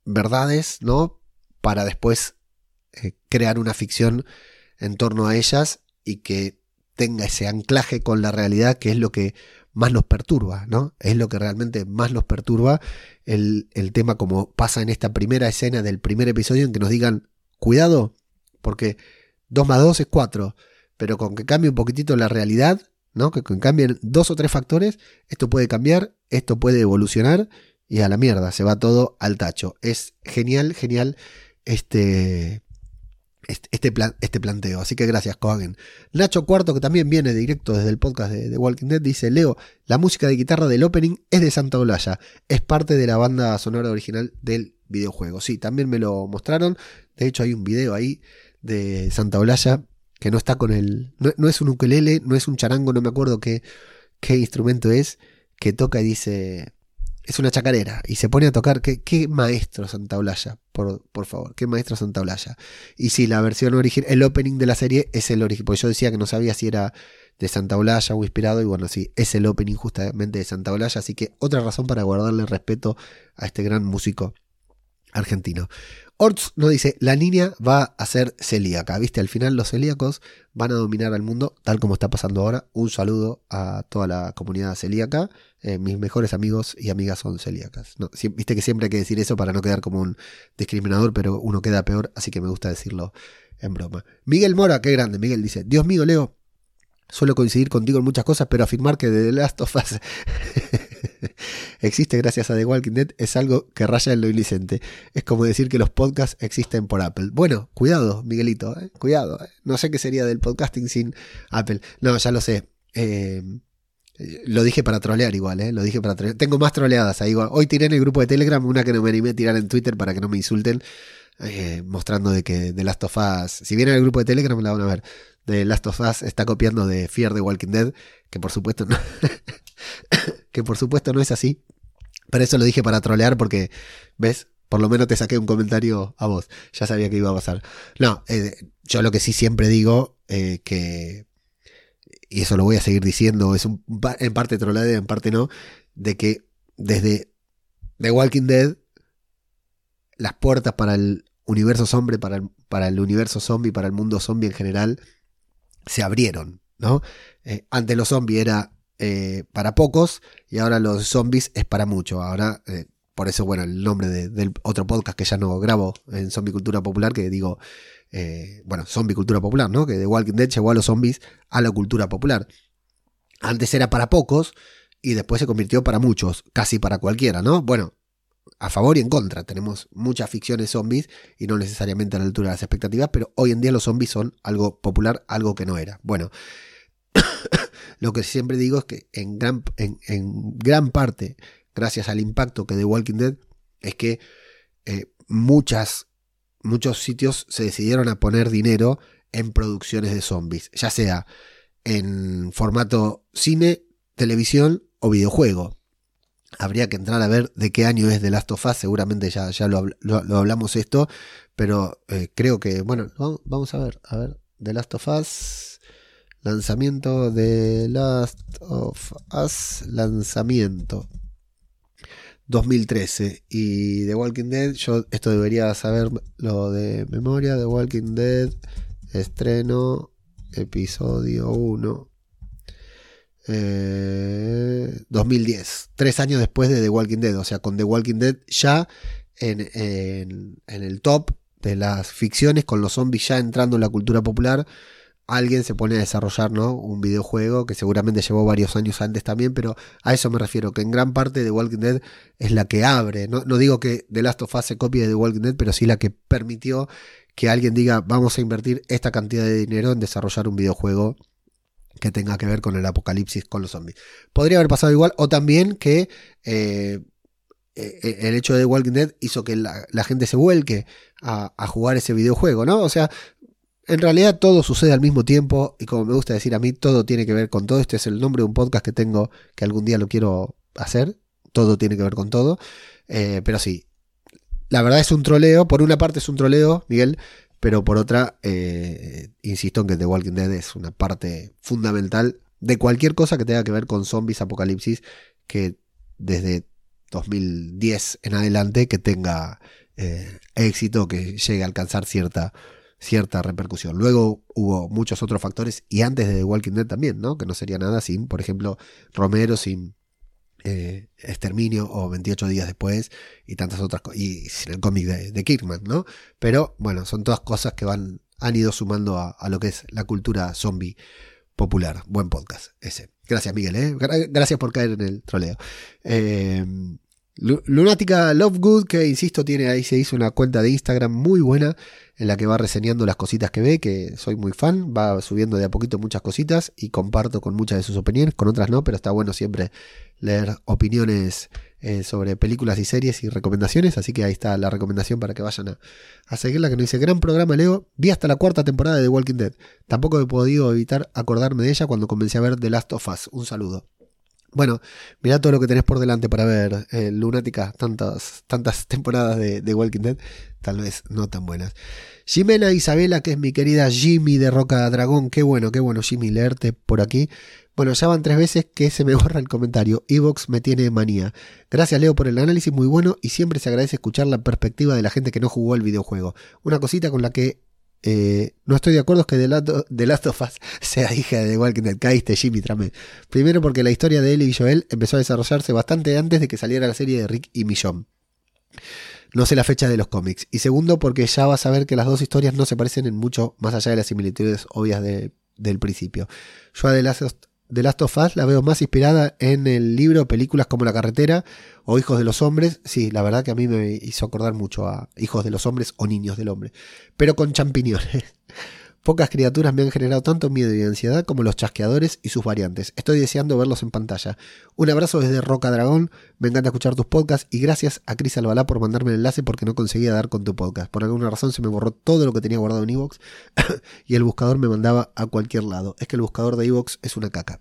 verdades, ¿no? Para después eh, crear una ficción en torno a ellas y que tenga ese anclaje con la realidad que es lo que más nos perturba, ¿no? Es lo que realmente más nos perturba el, el tema como pasa en esta primera escena del primer episodio en que nos digan, cuidado, porque 2 más 2 es 4, pero con que cambie un poquitito la realidad, ¿no? Que, cambien dos o tres factores, esto puede cambiar, esto puede evolucionar y a la mierda, se va todo al tacho. Es genial, genial este, este, plan, este planteo. Así que gracias, Cohen. Nacho Cuarto, que también viene directo desde el podcast de, Walking Dead, dice: Leo, la música de guitarra del opening es de Santa Olaya. Es parte de la banda sonora original del videojuego. Sí, también me lo mostraron. De hecho, hay un video ahí de Santa Olaya que no está con el. No, es un ukelele, no es un charango, no me acuerdo qué, qué instrumento es, que toca y dice. Es una chacarera y se pone a tocar. ¿Qué, qué maestro Santa Olaya? Por, por, favor, qué maestro Santa Olaya. Y sí, la versión original, el opening de la serie es el original. Porque yo decía que no sabía si era de Santa Olaya o inspirado. Y bueno, sí, es el opening justamente de Santa Olaya. Así que otra razón para guardarle respeto a este gran músico argentino. Orts nos dice, la niña va a ser celíaca, ¿viste? Al final los celíacos van a dominar al mundo, tal como está pasando ahora. Un saludo a toda la comunidad celíaca. Eh, mis mejores amigos y amigas son celíacas. Viste que siempre hay que decir eso para no quedar como un discriminador, pero uno queda peor, así que me gusta decirlo en broma. Miguel Mora, qué grande. Miguel dice, Dios mío, Leo, suelo coincidir contigo en muchas cosas, pero afirmar que de The Last of Us existe gracias a The Walking Dead es algo que raya en lo ilicente. Es como decir que los podcasts existen por Apple. Bueno, cuidado, Miguelito, ¿eh? cuidado. ¿eh? No sé qué sería del podcasting sin Apple. No, ya lo sé. Eh, lo dije para trolear igual, ¿eh? Lo dije para trolear. Tengo más troleadas ahí. Hoy tiré en el grupo de Telegram una que no me animé a tirar en Twitter para que no me insulten. mostrando de que The Last of Us, si viene el grupo de Telegram la van a ver, The Last of Us está copiando de Fear the Walking Dead, que por supuesto no, que por supuesto no es así. Pero eso lo dije para trolear porque, ¿ves? Por lo menos te saqué un comentario a vos. Ya sabía que iba a pasar. No, eh, yo lo que sí siempre digo, eh, que, y eso lo voy a seguir diciendo, es un, en parte troleada en parte no, de que desde The Walking Dead, las puertas para el universo zombie, para el, para el universo zombie, para el mundo zombie en general, se abrieron, ¿no? Eh, antes los zombies era eh, para pocos y ahora los zombies es para mucho. Ahora, eh, por eso, bueno, el nombre del otro podcast que ya no grabo en Zombie Cultura Popular, que digo, eh, bueno, Zombie Cultura Popular, ¿no? Que de Walking Dead llegó a los zombies a la cultura popular. Antes era para pocos y después se convirtió para muchos, casi para cualquiera, ¿no? Bueno, a favor y en contra. Tenemos muchas ficciones zombies y no necesariamente a la altura de las expectativas, pero hoy en día los zombies son algo popular, algo que no era. Bueno, lo que siempre digo es que en gran, en, gran parte, gracias al impacto que The Walking Dead, es que eh, muchas, muchos sitios se decidieron a poner dinero en producciones de zombies, ya sea en formato cine, televisión o videojuego. Habría que entrar a ver de qué año es The Last of Us, seguramente ya, ya lo, hablamos esto, pero eh, creo que, bueno, vamos a ver, a ver, The Last of Us, Lanzamiento de Last of Us. Lanzamiento. 2013. Y The Walking Dead. Yo esto debería saber lo de memoria. The Walking Dead. Estreno. Episodio 1. 2010. Eh, Tres años después de The Walking Dead. O sea, con The Walking Dead ya en, en el top de las ficciones. Con los zombies ya entrando en la cultura popular alguien se pone a desarrollar ¿no? un videojuego que seguramente llevó varios años antes también, pero a eso me refiero, que en gran parte The Walking Dead es la que abre, no, digo que The Last of Us se copie de The Walking Dead, pero sí la que permitió que alguien diga vamos a invertir esta cantidad de dinero en desarrollar un videojuego que tenga que ver con el apocalipsis con los zombies. Podría haber pasado igual, o también que eh, eh, el hecho de The Walking Dead hizo que la, gente se vuelque a, a, jugar ese videojuego, ¿no? O sea, en realidad todo sucede al mismo tiempo y como me gusta decir a mí, todo tiene que ver con todo. Este es el nombre de un podcast que tengo que algún día lo quiero hacer. Todo tiene que ver con todo. Eh, pero sí, la verdad es un troleo. Por una parte es un troleo, Miguel, pero por otra, eh, insisto en que The Walking Dead es una parte fundamental de cualquier cosa que tenga que ver con zombies, apocalipsis, que desde 2010 en adelante que tenga eh, éxito, que llegue a alcanzar cierta cierta repercusión. Luego hubo muchos otros factores y antes de The Walking Dead también, ¿no? Que no sería nada sin, por ejemplo, Romero, sin eh, Exterminio o 28 días después y tantas otras cosas. Y sin el cómic de, Kirkman, ¿no? Pero bueno, son todas cosas que van, han ido sumando a, lo que es la cultura zombie popular. Buen podcast ese. Gracias, Miguel. ¿eh? Gracias por caer en el troleo. Eh, Lunática Lovegood, que insisto, tiene ahí se hizo una cuenta de Instagram muy buena en la que va reseñando las cositas que ve, que soy muy fan, va subiendo de a poquito muchas cositas y comparto con muchas de sus opiniones, con otras no, pero está bueno siempre leer opiniones eh, sobre películas y series y recomendaciones, así que ahí está la recomendación para que vayan a, a seguirla, que nos dice, gran programa Leo, vi hasta la cuarta temporada de The Walking Dead, tampoco he podido evitar acordarme de ella cuando comencé a ver The Last of Us, un saludo. Bueno, mira todo lo que tenés por delante para ver, eh, Lunática, tantas, tantas temporadas de, de, Walking Dead, tal vez no tan buenas. Jimena Isabela, que es mi querida Jimmy de Roca Dragón, qué bueno, qué bueno Jimmy leerte por aquí. Bueno, ya van tres veces que se me borra el comentario. Evox me tiene manía. Gracias Leo por el análisis muy bueno y siempre se agradece escuchar la perspectiva de la gente que no jugó el videojuego. Una cosita con la que eh, no estoy de acuerdo que The Last, of Us sea hija de Walking Dead. Caíste, Jimmy Tramé. Primero porque la historia de él y Joel empezó a desarrollarse bastante antes de que saliera la serie de Rick y Millón. No sé la fecha de los cómics. Y segundo porque ya vas a ver que las dos historias no se parecen en mucho más allá de las similitudes obvias del principio. Yo a The Last, The Last of Us la veo más inspirada en el libro películas como La carretera o Hijos de los hombres. Sí, la verdad que a mí me hizo acordar mucho a Hijos de los hombres o Niños del hombre, pero con champiñones. Pocas criaturas me han generado tanto miedo y ansiedad como los chasqueadores y sus variantes. Estoy deseando verlos en pantalla. Un abrazo desde Roca Dragón. Me encanta escuchar tus podcasts y gracias a Cris Albalá por mandarme el enlace porque no conseguía dar con tu podcast. Por alguna razón se me borró todo lo que tenía guardado en Evox y el buscador me mandaba a cualquier lado. Es que el buscador de Evox es una caca.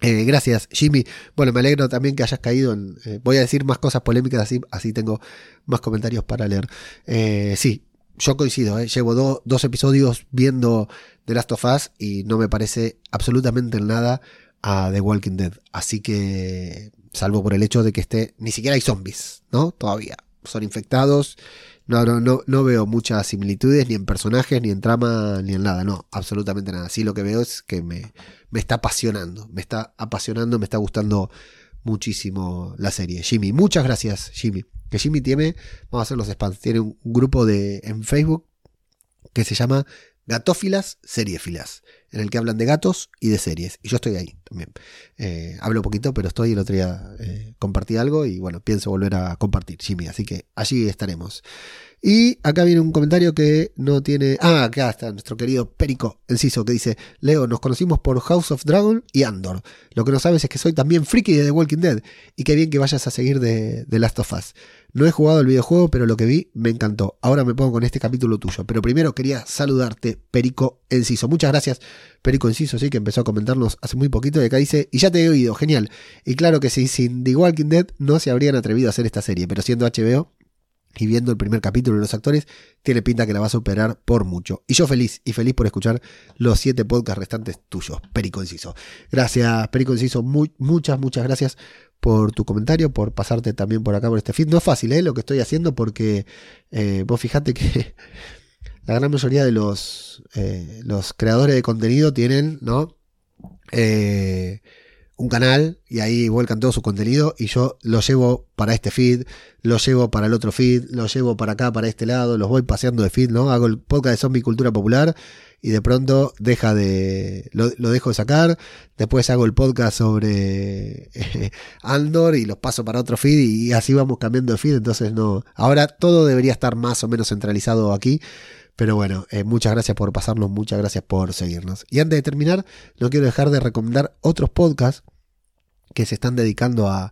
Eh, gracias, Jimmy. Bueno, me alegro también que hayas caído en. Eh, voy a decir más cosas polémicas, así, así tengo más comentarios para leer. Eh, sí, yo coincido, ¿eh? llevo dos episodios viendo The Last of Us y no me parece absolutamente nada a The Walking Dead. Así que, salvo por el hecho de que esté, ni siquiera hay zombies, ¿no? Todavía. Son infectados. No, no, no, no veo muchas similitudes ni en personajes, ni en trama, ni en nada. No, absolutamente nada. Sí, lo que veo es que me, me está apasionando. Me está apasionando, me está gustando muchísimo la serie. Jimmy, muchas gracias, Jimmy. Que Jimmy tiene, vamos a hacer los spams, tiene un grupo de, en Facebook que se llama Gatófilas Seriefilas, en el que hablan de gatos y de series. Y yo estoy ahí también. Eh, hablo poquito, pero estoy el otro día eh, compartí algo y bueno, pienso volver a compartir, Jimmy. Así que allí estaremos. Y acá viene un comentario que no tiene. Ah, acá está nuestro querido Perico Enciso que dice: Leo, nos conocimos por House of Dragon y Andor. Lo que no sabes es que soy también friki de The Walking Dead. Y qué bien que vayas a seguir de, de Last of Us. No he jugado el videojuego, pero lo que vi me encantó. Ahora me pongo con este capítulo tuyo. Pero primero quería saludarte, Perico Enciso. Muchas gracias, Perico Enciso, sí, que empezó a comentarnos hace muy poquito. Y acá dice: Y ya te he oído, genial. Y claro que sí, sin The Walking Dead no se habrían atrevido a hacer esta serie. Pero siendo HBO, y viendo el primer capítulo de los actores, tiene pinta que la va a superar por mucho. Y yo feliz, y feliz por escuchar los siete podcasts restantes tuyos, Perico Inciso. Gracias, Perico Inciso, muchas, muchas gracias por tu comentario, por pasarte también por acá por este feed. No es fácil, ¿eh? Lo que estoy haciendo porque eh, vos fijate que la gran mayoría de los, eh, los creadores de contenido tienen, ¿no? Eh, un canal y ahí vuelcan todo su contenido y yo lo llevo para este feed, lo llevo para el otro feed, lo llevo para acá, para este lado, los voy paseando de feed, ¿no? Hago el podcast de Zombie Cultura Popular y de pronto deja de lo, dejo de sacar, después hago el podcast sobre eh, Andor y los paso para otro feed y así vamos cambiando de feed, entonces no, ahora todo debería estar más o menos centralizado aquí. Pero bueno, eh, muchas gracias por pasarnos, muchas gracias por seguirnos. Y antes de terminar, no quiero dejar de recomendar otros podcasts que se están dedicando a,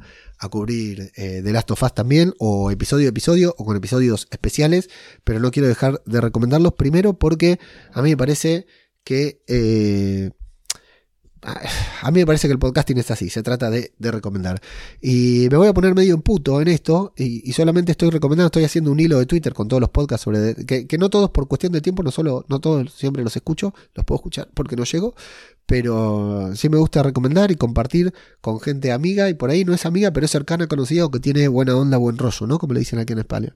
cubrir eh, The Last of Us también, o episodio a episodio, o con episodios especiales, pero no quiero dejar de recomendarlos primero porque a mí me parece que eh, a mí me parece que el podcasting es así, se trata de, recomendar. Y me voy a poner medio en puto en esto, y, solamente estoy recomendando, estoy haciendo un hilo de Twitter con todos los podcasts sobre. Que, que, no todos por cuestión de tiempo, no solo, no todos siempre los escucho, los puedo escuchar porque no llego, pero sí me gusta recomendar y compartir con gente amiga, y por ahí no es amiga, pero es cercana, conocida o que tiene buena onda, buen rollo, ¿no? Como le dicen aquí en España.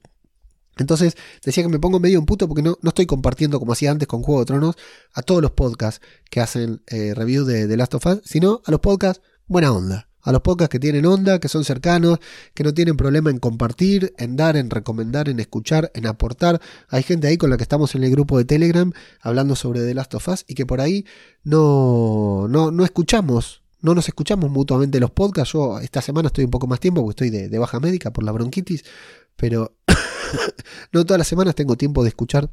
Entonces decía que me pongo medio un puto porque no, no, estoy compartiendo como hacía antes con Juego de Tronos a todos los podcasts que hacen eh, review de The Last of Us, sino a los podcasts buena onda. a los podcasts que tienen onda, que son cercanos, que no tienen problema en compartir, en dar, en recomendar, en escuchar, en aportar. Hay gente ahí con la que estamos en el grupo de Telegram hablando sobre The Last of Us y que por ahí no, no, no escuchamos no nos escuchamos mutuamente los podcasts. Yo esta semana estoy un poco más tiempo porque estoy de, baja médica por la bronquitis, pero no todas las semanas tengo tiempo de escuchar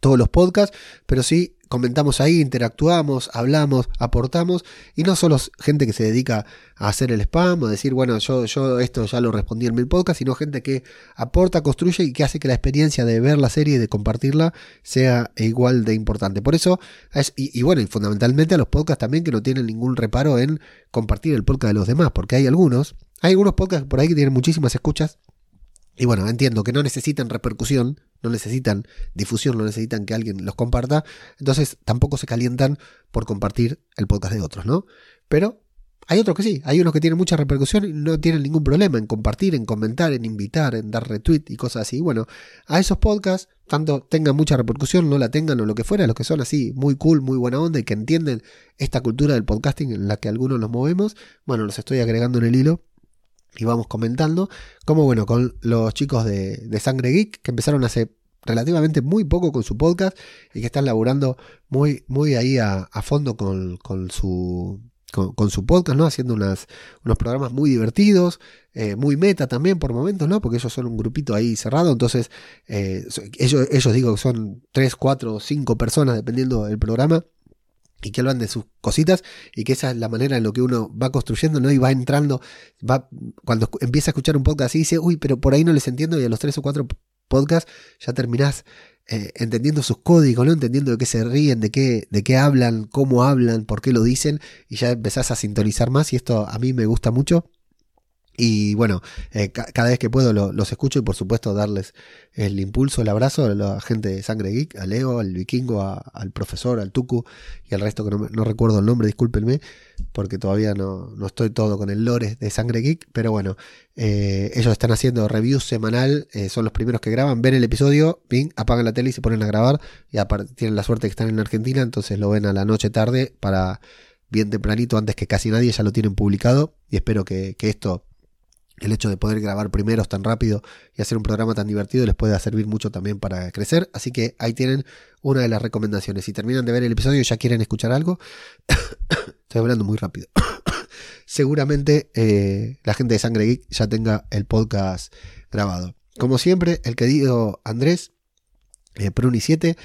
todos los podcasts, pero sí comentamos ahí, interactuamos, hablamos, aportamos, y no solo gente que se dedica a hacer el spam, a decir, bueno, yo, yo esto ya lo respondí en mi podcast, sino gente que aporta, construye y que hace que la experiencia de ver la serie y de compartirla sea igual de importante. Por eso, y, y bueno, y fundamentalmente a los podcasts también que no tienen ningún reparo en compartir el podcast de los demás, porque hay algunos, hay algunos podcasts por ahí que tienen muchísimas escuchas, y bueno, entiendo que no necesitan repercusión, no necesitan difusión, no necesitan que alguien los comparta, entonces tampoco se calientan por compartir el podcast de otros, ¿no? Pero hay otros que sí, hay unos que tienen mucha repercusión y no tienen ningún problema en compartir, en comentar, en invitar, en dar retweet y cosas así. Bueno, a esos podcasts, tanto tengan mucha repercusión, no la tengan o lo que fuera, los que son así muy cool, muy buena onda y que entienden esta cultura del podcasting en la que algunos nos movemos, bueno, los estoy agregando en el hilo y vamos comentando. Como bueno, con los chicos de, Sangre Geek, que empezaron hace relativamente muy poco con su podcast y que están laburando muy, muy ahí a, fondo con, su, con, su podcast, ¿no? Haciendo unas, unos programas muy divertidos, eh, muy meta también por momentos, ¿no? Porque ellos son un grupito ahí cerrado, entonces eh, ellos, ellos digo que son 3, 4, 5 personas dependiendo del programa y que hablan de sus cositas y que esa es la manera en lo que uno va construyendo, ¿no? Y va entrando, va, cuando empieza a escuchar un podcast y dice, uy, pero por ahí no les entiendo y a los tres o cuatro podcasts ya terminás eh, entendiendo sus códigos, ¿no? Entendiendo de qué se ríen, de qué, de qué hablan, cómo hablan, por qué lo dicen y ya empezás a sintonizar más y esto a mí me gusta mucho. Y bueno, eh, cada vez que puedo los escucho y por supuesto darles el impulso, el abrazo a la gente de Sangre Geek, a Leo, al Vikingo, al profesor, al Tuku y al resto que no, recuerdo el nombre, discúlpenme, porque todavía no, estoy todo con el lore de Sangre Geek, pero bueno, eh, ellos están haciendo reviews semanal, eh, son los primeros que graban, ven el episodio, ping, apagan la tele y se ponen a grabar, y tienen la suerte que están en Argentina, entonces lo ven a la noche tarde para bien tempranito, antes que casi nadie ya lo tienen publicado, y espero que esto el hecho de poder grabar primeros tan rápido y hacer un programa tan divertido les puede servir mucho también para crecer. Así que ahí tienen una de las recomendaciones. Si terminan de ver el episodio y ya quieren escuchar algo, estoy hablando muy rápido. Seguramente eh, la gente de Sangre Geek ya tenga el podcast grabado. Como siempre, el querido Andrés eh, Pruni7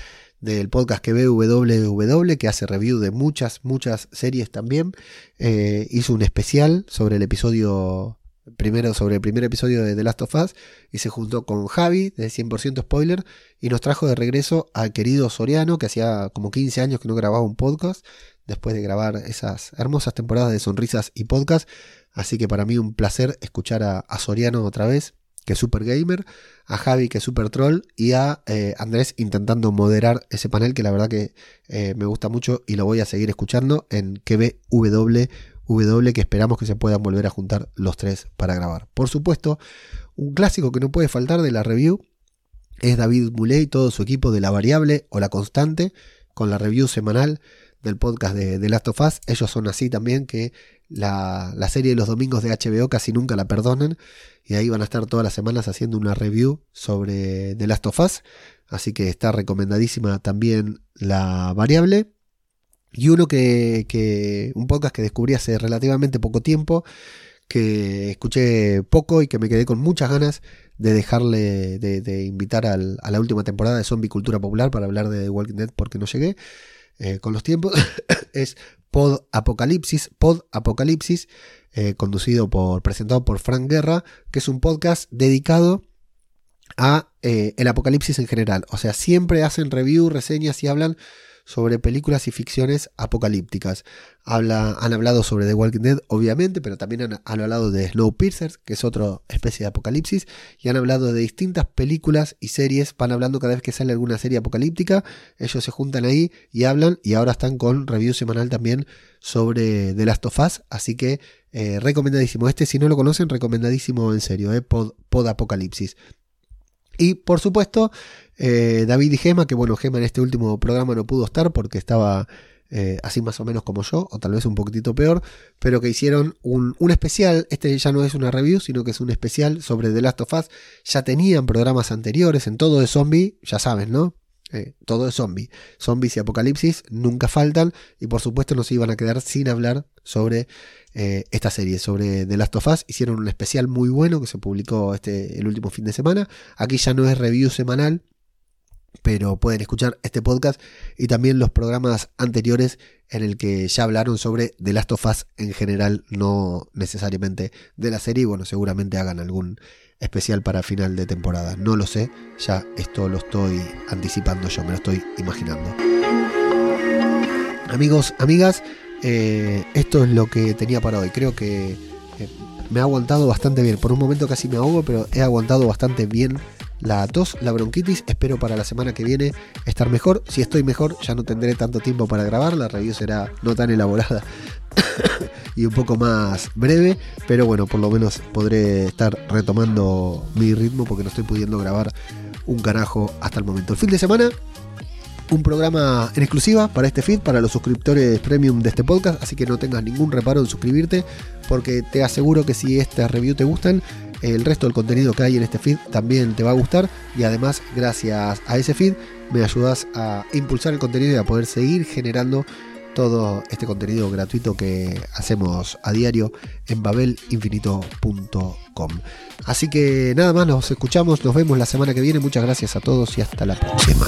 del podcast que WWW, que hace review de muchas, muchas series también, eh, hizo un especial sobre el episodio primero sobre el primer episodio de The Last of Us y se juntó con Javi de 100% spoiler y nos trajo de regreso al querido Soriano que hacía como 15 años que no grababa un podcast después de grabar esas hermosas temporadas de sonrisas y podcast. Así que para mí un placer escuchar a, Soriano otra vez que es super gamer, a Javi que es super troll y a eh, Andrés intentando moderar ese panel que la verdad que eh, me gusta mucho y lo voy a seguir escuchando en KBW W que esperamos que se puedan volver a juntar los tres para grabar. Por supuesto, un clásico que no puede faltar de la review es David Muley y todo su equipo de La Variable o La Constante, con la review semanal del podcast de The Last of Us. Ellos son así también que la, la, serie de los domingos de HBO casi nunca la perdonan y ahí van a estar todas las semanas haciendo una review sobre The Last of Us. Así que está recomendadísima también la variable. Y uno que, un podcast que descubrí hace relativamente poco tiempo, que escuché poco y que me quedé con muchas ganas de dejarle, de, invitar a la última temporada de Zombie Cultura Popular para hablar de Walking Dead porque no llegué eh, con los tiempos, es Pod Apocalipsis, Pod Apocalipsis, eh, conducido por, presentado por Frank Guerra, que es un podcast dedicado a eh, el apocalipsis en general. O sea, siempre hacen review, reseñas y hablan sobre películas y ficciones apocalípticas. Habla, han hablado sobre The Walking Dead, obviamente, pero también han, hablado de Snowpiercer, que es otra especie de apocalipsis, y han hablado de distintas películas y series. Van hablando cada vez que sale alguna serie apocalíptica, ellos se juntan ahí y hablan, y ahora están con review semanal también sobre The Last of Us, así que eh, recomendadísimo. Este, si no lo conocen, recomendadísimo en serio, eh, Pod, Pod Apocalipsis. Y por supuesto, eh, David y Gema, que bueno, Gema en este último programa no pudo estar porque estaba eh, así más o menos como yo, o tal vez un poquitito peor, pero que hicieron un, un, especial, este ya no es una review, sino que es un especial sobre The Last of Us, ya tenían programas anteriores en todo de zombie, ya saben, ¿no? Eh, todo es zombie. Zombies y apocalipsis nunca faltan y por supuesto no se iban a quedar sin hablar sobre eh, esta serie, sobre The Last of Us. Hicieron un especial muy bueno que se publicó este, el último fin de semana. Aquí ya no es review semanal, pero pueden escuchar este podcast y también los programas anteriores en el que ya hablaron sobre The Last of Us en general, no necesariamente de la serie. Bueno, seguramente hagan algún especial para final de temporada. No lo sé, ya esto lo estoy anticipando yo, me lo estoy imaginando. Amigos, amigas, eh, esto es lo que tenía para hoy. Creo que eh, me ha aguantado bastante bien. Por un momento casi me ahogo, pero he aguantado bastante bien la tos, la bronquitis. Espero para la semana que viene estar mejor. Si estoy mejor, ya no tendré tanto tiempo para grabar. La review será no tan elaborada y un poco más breve, pero bueno, por lo menos podré estar retomando mi ritmo porque no estoy pudiendo grabar un carajo hasta el momento. El fin de semana, un programa en exclusiva para este feed, para los suscriptores premium de este podcast, así que no tengas ningún reparo en suscribirte, porque te aseguro que si esta review te gustan, el resto del contenido que hay en este feed también te va a gustar y además gracias a ese feed me ayudas a impulsar el contenido y a poder seguir generando todo este contenido gratuito que hacemos a diario en babelinfinito.com. Así que nada más, nos escuchamos, nos vemos la semana que viene. Muchas gracias a todos y hasta la próxima.